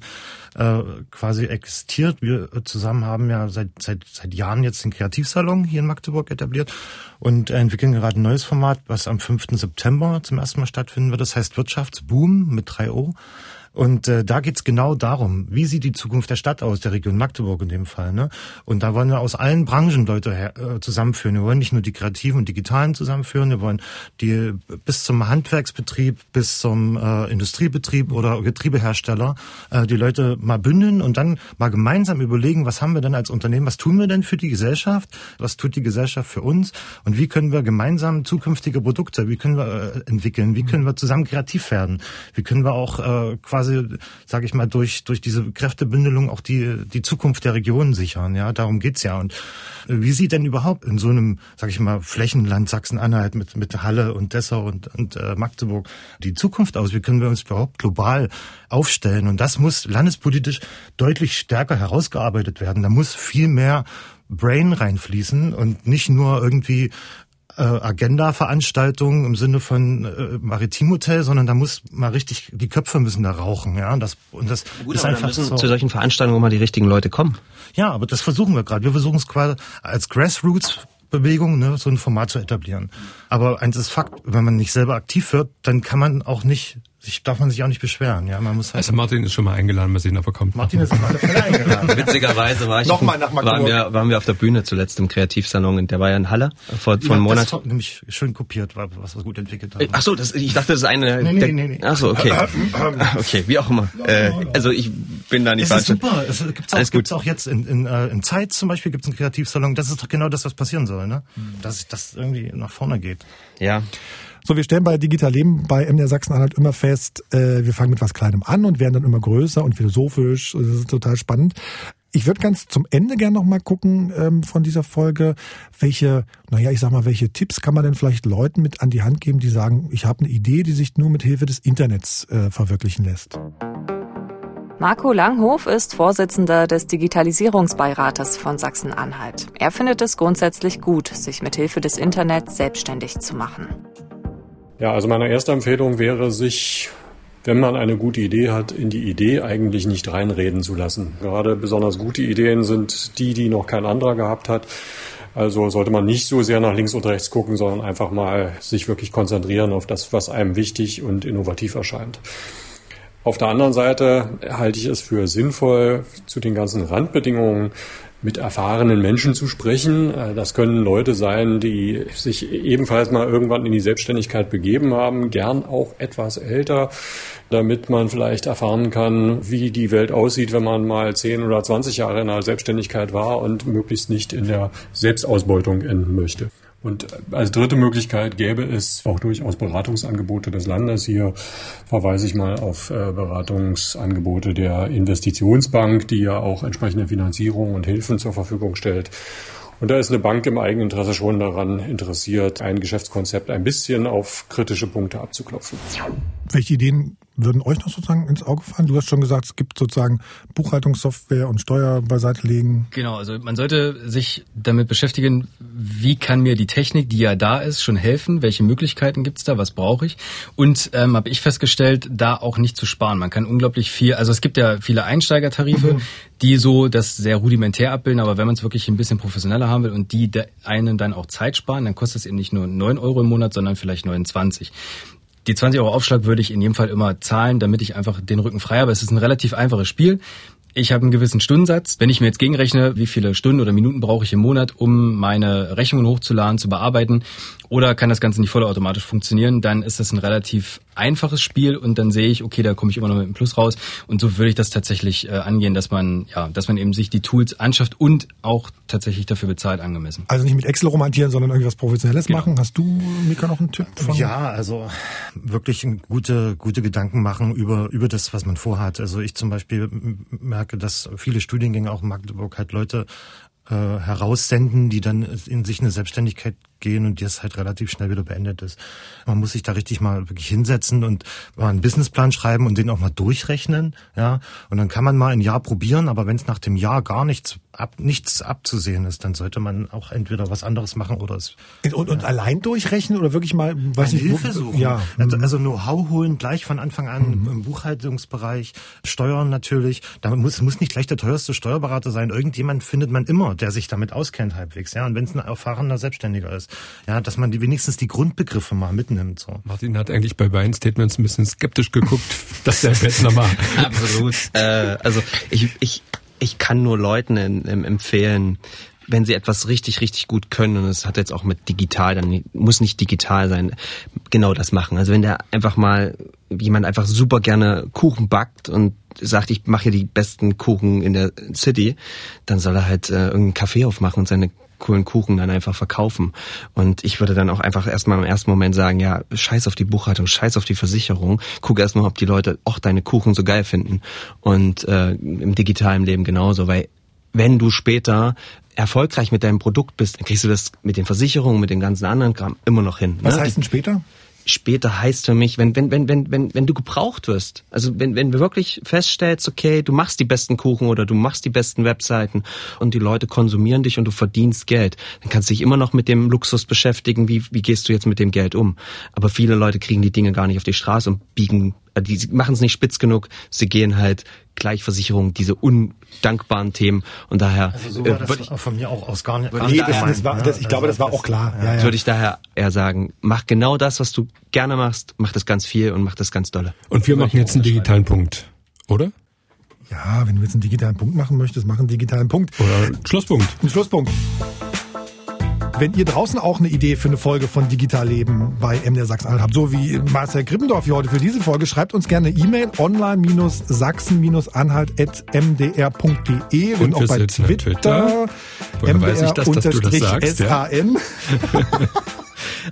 äh, quasi existiert. Wir zusammen haben ja seit, seit, seit Jahren jetzt den Kreativsalon hier in Magdeburg etabliert und entwickeln gerade ein neues Format, was am 5. September zum ersten Mal stattfinden wird. Das heißt Wirtschaftsboom mit 3O. Und äh, da geht's genau darum, wie sieht die Zukunft der Stadt aus, der Region Magdeburg in dem Fall. Ne? Und da wollen wir aus allen Branchen Leute her, äh, zusammenführen. Wir wollen nicht nur die Kreativen und Digitalen zusammenführen, wir wollen die bis zum Handwerksbetrieb, bis zum äh, Industriebetrieb oder Getriebehersteller äh, die Leute mal bündeln und dann mal gemeinsam überlegen, was haben wir denn als Unternehmen, was tun wir denn für die Gesellschaft, was tut die Gesellschaft für uns und wie können wir gemeinsam zukünftige Produkte, wie können wir äh, entwickeln, wie können wir zusammen kreativ werden, wie können wir auch äh, quasi quasi, sage ich mal, durch durch diese Kräftebündelung auch die die Zukunft der Region sichern. Ja, darum geht's ja. Und äh, wie sieht denn überhaupt in so einem, sage ich mal, Flächenland Sachsen-Anhalt mit mit Halle und Dessau und und äh, Magdeburg die Zukunft aus? Wie können wir uns überhaupt global aufstellen? Und das muss landespolitisch deutlich stärker herausgearbeitet werden. Da muss viel mehr Brain reinfließen und nicht nur irgendwie äh, Agenda-Veranstaltung im Sinne von äh, Maritimhotel, sondern da muss mal richtig, die Köpfe müssen da rauchen, ja. Und das, und das
Gut, ist einfach müssen so. zu solchen Veranstaltungen mal die richtigen Leute kommen.
Ja, aber das versuchen wir gerade. Wir versuchen es quasi als Grassroots Bewegung, ne, so ein Format zu etablieren. Aber eins ist Fakt, wenn man nicht selber aktiv wird, dann kann man auch nicht sich darf man sich auch nicht beschweren. Ja, man muss halt
also Martin ist schon mal eingeladen, mal sehen, ob er kommt.
Martin ist auf alle Fälle eingeladen.
Witzigerweise war ich Nochmal nach waren wir, waren wir auf der Bühne zuletzt im Kreativsalon, und der war ja in Halle vor, vor ja, einem Monat. Das
nämlich schön kopiert, was wir gut entwickelt
haben. Ach so, das, ich dachte, das ist eine. Nee, nee, nee, nee. Ach so, okay. okay, wie auch immer. Äh, also ich bin da nicht
falsch. Das ist super. Es gibt's auch, gibt's auch jetzt in, in, äh, in Zeit zum Beispiel gibt's einen Kreativsalon. Das ist doch genau das, was passieren soll, ne? Dass das irgendwie nach vorne geht.
Ja.
So, wir stellen bei Digital Leben bei MDR Sachsen-Anhalt immer fest, äh, wir fangen mit was Kleinem an und werden dann immer größer und philosophisch. Das ist total spannend. Ich würde ganz zum Ende gerne noch mal gucken ähm, von dieser Folge, welche, naja, ich sag mal, welche Tipps kann man denn vielleicht Leuten mit an die Hand geben, die sagen, ich habe eine Idee, die sich nur mit Hilfe des Internets äh, verwirklichen lässt.
Marco Langhof ist Vorsitzender des Digitalisierungsbeirates von Sachsen-Anhalt. Er findet es grundsätzlich gut, sich mit Hilfe des Internets selbstständig zu machen.
Ja, also meine erste Empfehlung wäre, sich, wenn man eine gute Idee hat, in die Idee eigentlich nicht reinreden zu lassen. Gerade besonders gute Ideen sind die, die noch kein anderer gehabt hat. Also sollte man nicht so sehr nach links und rechts gucken, sondern einfach mal sich wirklich konzentrieren auf das, was einem wichtig und innovativ erscheint. Auf der anderen Seite halte ich es für sinnvoll, zu den ganzen Randbedingungen mit erfahrenen Menschen zu sprechen. Äh, das können Leute sein, die sich ebenfalls mal irgendwann in die Selbstständigkeit begeben haben, gern auch etwas älter, damit man vielleicht erfahren kann, wie die Welt aussieht, wenn man mal 10 oder 20 Jahre in der Selbstständigkeit war und möglichst nicht in der Selbstausbeutung enden möchte. Und als dritte Möglichkeit gäbe es auch durchaus Beratungsangebote des Landes. Hier verweise ich mal auf äh, Beratungsangebote der Investitionsbank, die ja auch entsprechende Finanzierung und Hilfen zur Verfügung stellt. Und da ist eine Bank im Eigeninteresse schon daran interessiert, ein Geschäftskonzept ein bisschen auf kritische Punkte abzuklopfen.
Welche Ideen würden euch noch sozusagen ins Auge fallen? Du hast schon gesagt, es gibt sozusagen Buchhaltungssoftware und Steuer beiseite legen.
Genau, also man sollte sich damit beschäftigen, wie kann mir die Technik, die ja da ist, schon helfen? Welche Möglichkeiten gibt's da? Was brauche ich? Und ähm, habe ich festgestellt, da auch nicht zu sparen. Man kann unglaublich viel, also es gibt ja viele Einsteigertarife, mhm. die so das sehr rudimentär abbilden, aber wenn man es wirklich ein bisschen professioneller haben will und die einen dann auch Zeit sparen, dann kostet es eben nicht nur 9 Euro im Monat, sondern vielleicht 29. Die 20 Euro Aufschlag würde ich in jedem Fall immer zahlen, damit ich einfach den Rücken frei habe. Es ist ein relativ einfaches Spiel. Ich habe einen gewissen Stundensatz. Wenn ich mir jetzt gegenrechne, wie viele Stunden oder Minuten brauche ich im Monat, um meine Rechnungen hochzuladen, zu bearbeiten, oder kann das Ganze nicht vollautomatisch funktionieren, dann ist das ein relativ einfaches Spiel und dann sehe ich, okay, da komme ich immer noch mit einem Plus raus. Und so würde ich das tatsächlich äh, angehen, dass man, ja, dass man eben sich die Tools anschafft und auch tatsächlich dafür bezahlt, angemessen.
Also nicht mit Excel romantieren, sondern irgendwas Professionelles genau. machen. Hast du, Mika, noch einen Tipp?
Von? Ja, also wirklich gute, gute Gedanken machen über, über das, was man vorhat. Also ich zum Beispiel merke, dass viele Studiengänge auch in Magdeburg halt Leute äh, heraussenden, die dann in sich eine Selbstständigkeit gehen und das halt relativ schnell wieder beendet ist. Man muss sich da richtig mal wirklich hinsetzen und mal einen Businessplan schreiben und den auch mal durchrechnen, ja. Und dann kann man mal ein Jahr probieren, aber wenn es nach dem Jahr gar nichts ab, nichts abzusehen ist, dann sollte man auch entweder was anderes machen oder es.
Und, und ja. allein durchrechnen oder wirklich mal, weiß nicht,
Hilfe suchen. Ja. Also, also Know-how holen gleich von Anfang an mhm. im Buchhaltungsbereich, Steuern natürlich. Da muss, muss nicht gleich der teuerste Steuerberater sein. Irgendjemand findet man immer, der sich damit auskennt halbwegs, ja. Und wenn es ein erfahrener Selbstständiger ist ja, dass man die, wenigstens die Grundbegriffe mal mitnimmt. So.
Martin hat eigentlich bei beiden Statements ein bisschen skeptisch geguckt, dass der jetzt nochmal.
Absolut. Äh, also ich, ich, ich kann nur Leuten empfehlen, wenn sie etwas richtig, richtig gut können, und es hat jetzt auch mit digital, dann muss nicht digital sein, genau das machen. Also wenn der einfach mal, jemand einfach super gerne Kuchen backt und sagt, ich mache hier die besten Kuchen in der City, dann soll er halt äh, irgendeinen Kaffee aufmachen und seine coolen Kuchen dann einfach verkaufen. Und ich würde dann auch einfach erstmal im ersten Moment sagen, ja, scheiß auf die Buchhaltung, scheiß auf die Versicherung, guck erstmal, ob die Leute auch deine Kuchen so geil finden. Und äh, im digitalen Leben genauso, weil wenn du später erfolgreich mit deinem Produkt bist, dann kriegst du das mit den Versicherungen, mit dem ganzen anderen Kram immer noch hin.
Was ne? heißt denn später?
Später heißt für mich, wenn, wenn, wenn, wenn, wenn, wenn du gebraucht wirst. Also wenn, wenn du wirklich feststellst, okay, du machst die besten Kuchen oder du machst die besten Webseiten und die Leute konsumieren dich und du verdienst Geld, dann kannst du dich immer noch mit dem Luxus beschäftigen, wie, wie gehst du jetzt mit dem Geld um. Aber viele Leute kriegen die Dinge gar nicht auf die Straße und biegen die machen es nicht spitz genug, sie gehen halt Gleichversicherung, diese undankbaren Themen und daher
also so war äh, das ich, von mir auch aus gar nicht.
Nee, das, das war, das, ich glaube, das war auch klar.
Ja, ja. Würde ich daher eher sagen, mach genau das, was du gerne machst, mach das ganz viel und mach das ganz dolle.
Und wir machen jetzt einen digitalen Punkt, oder?
Ja, wenn du jetzt einen digitalen Punkt machen möchtest, mach einen digitalen Punkt.
Oder einen Schlusspunkt.
Ein Schlusspunkt. Wenn ihr draußen auch eine Idee für eine Folge von Digital Leben bei MDR Sachsen-Anhalt habt, so wie Marcel Grippendorf hier heute für diese Folge, schreibt uns gerne E-Mail online-sachsen-anhalt.mdr.de
und, und auch bei Twitter. Twitter. MDR
weiß ich das, sagst.
Ja.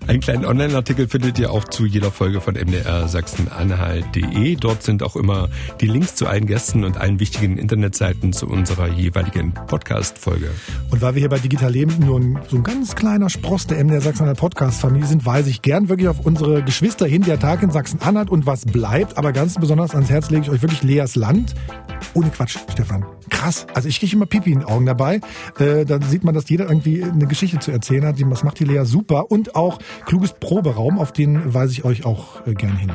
Einen kleinen Online-Artikel findet ihr auch zu jeder Folge von MDR Sachsen-Anhalt.de. Dort sind auch immer die Links zu allen Gästen und allen wichtigen Internetseiten zu unserer jeweiligen Podcast-Folge.
Und weil wir hier bei Digital Leben nur ein, so ein ganz kleiner Spross der MDR Sachsen-Anhalt Podcast-Familie sind, weise ich gern wirklich auf unsere Geschwister hin, der Tag in Sachsen-Anhalt und was bleibt. Aber ganz besonders ans Herz lege ich euch wirklich Leas Land. Ohne Quatsch, Stefan. Krass. Also ich kriege immer Pipi in den Augen dabei. Äh, da sieht man, dass jeder irgendwie eine Geschichte zu erzählen hat. Das macht die Lea super. Und auch kluges Proberaum, auf den weise ich euch auch äh, gern hin.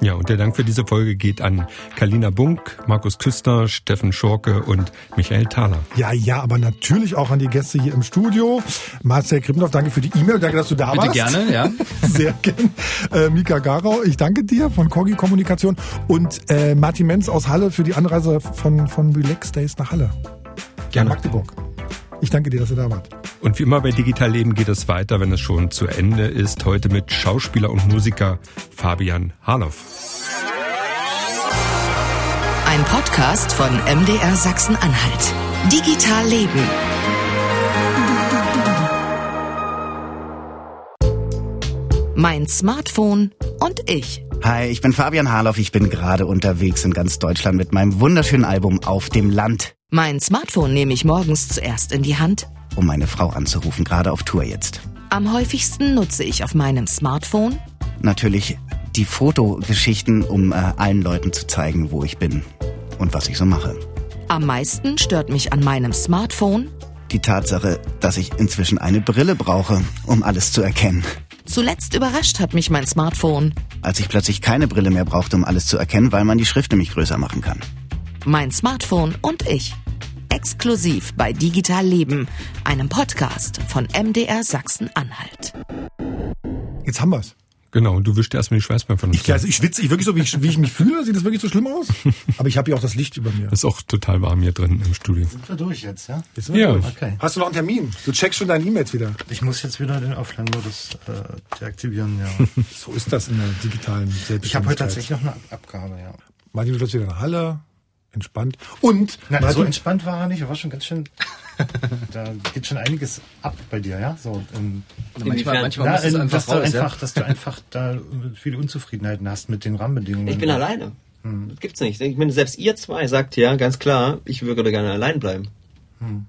Ja, und der Dank für diese Folge geht an Kalina Bunk, Markus Küster, Steffen Schorke und Michael Thaler.
Ja, ja, aber natürlich auch an die Gäste hier im Studio. Marcel Krippendorf, danke für die E-Mail, danke, dass du da
Bitte
warst.
gerne, ja.
Sehr gerne. Äh, Mika Garau, ich danke dir von Corgi Kommunikation und äh, Martin Menz aus Halle für die Anreise von, von Relax Days nach Halle.
Gerne.
Nach Magdeburg. Ich danke dir, dass ihr da wart.
Und wie immer bei Digital Leben geht es weiter, wenn es schon zu Ende ist. Heute mit Schauspieler und Musiker Fabian Harloff.
Ein Podcast von MDR Sachsen-Anhalt. Digital Leben. Mein Smartphone und ich.
Hi, ich bin Fabian Harloff. Ich bin gerade unterwegs in ganz Deutschland mit meinem wunderschönen Album Auf dem Land.
Mein Smartphone nehme ich morgens zuerst in die Hand.
Um meine Frau anzurufen, gerade auf Tour jetzt.
Am häufigsten nutze ich auf meinem Smartphone
Natürlich die Fotogeschichten, um äh, allen Leuten zu zeigen, wo ich bin und was ich so mache.
Am meisten stört mich an meinem Smartphone
Die Tatsache, dass ich inzwischen eine Brille brauche, um alles zu erkennen.
Zuletzt überrascht hat mich mein Smartphone.
Als ich plötzlich keine Brille mehr brauchte, um alles zu erkennen, weil man die Schrift nämlich größer machen kann.
Mein Smartphone und ich. Exklusiv bei Digital Leben, einem Podcast von MDR Sachsen-Anhalt.
Jetzt haben wir's.
Genau, und du wischst erstmal die Schweißbein von uns.
Ich, also ich schwitze ich wirklich so, wie ich, wie ich mich fühle. Sieht das wirklich so schlimm aus? Aber ich habe ja auch das Licht über mir.
ist auch total warm hier drin im Studio.
Sind wir durch jetzt, ja?
Jetzt sind wir
Ja.
durch.
Okay.
Hast du noch einen Termin? Du checkst schon deine E-Mails wieder.
Ich muss jetzt wieder den Offline-Modus äh, deaktivieren, ja.
So ist das in der digitalen Selbstständigkeit.
Ich habe heute tatsächlich noch eine Ab Abgabe, ja.
Martin, du wirst wieder in der Halle. Entspannt. Und,
Na,
Martin,
so entspannt war er nicht, er war schon ganz schön. da geht schon einiges ab bei dir, ja? So, ähm,
Manchmal, manchmal
na,
muss es
in-
einfach
dass, du
raus,
einfach
ja.
dass du einfach da viele Unzufriedenheiten hast mit den Rahmenbedingungen.
Ich bin alleine. Das gibt's nicht. Ich meine, selbst ihr zwei sagt ja ganz klar, ich würde gerne allein bleiben.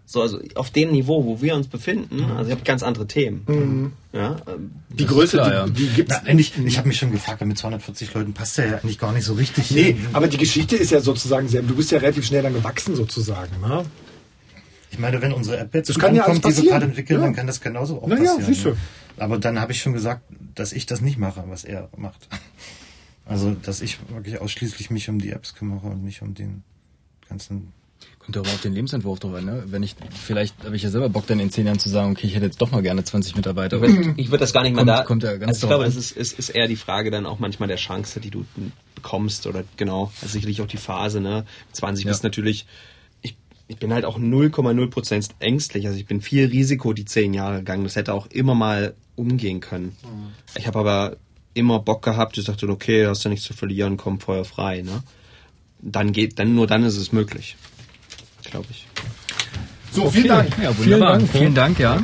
So, also auf dem Niveau, wo wir uns befinden, also ich habe ganz andere Themen. Ja, ähm,
die Größe,
klar, ja.
die, die gibt's.
Na, eigentlich, ich habe mich schon gefragt, mit 240 Leuten passt der ja eigentlich gar nicht so richtig.
Nee, aber die Geschichte ist ja sozusagen sehr, du bist ja relativ schnell dann gewachsen sozusagen, ne?
Ich meine, wenn unsere App jetzt
Das kann ja
die wir gerade entwickeln,
Ja.
dann kann das genauso auch
Na ja,
passieren.
siehst du.
ne? Aber dann habe ich schon gesagt, dass ich das nicht mache, was er macht. Also, dass ich wirklich ausschließlich mich um die Apps kümmere und nicht um den ganzen
Kommt ja aber auf den Lebensentwurf drauf an, ne? Wenn ich, vielleicht habe ich ja selber Bock, dann in zehn Jahren zu sagen, okay, ich hätte jetzt doch mal gerne 20 Mitarbeiter.
Ich würde würd das gar nicht mal da.
kommt ja ganz
also ich glaube,
an.
es ist, es ist eher die Frage dann auch manchmal der Chance, die du bekommst oder genau, also sicherlich auch die Phase, ne? 20
Ja.
bist natürlich, ich, ich bin halt auch 0,0% ängstlich, also ich bin viel Risiko die zehn Jahre gegangen, das hätte auch immer mal umgehen können. Ich habe aber immer Bock gehabt, ich dachte, okay, hast du nichts zu verlieren, komm Feuer frei, ne? Dann geht, dann nur dann ist es möglich. Glaube ich.
So, vielen Dank.
Ja, wunderbar. Vielen Dank, ja.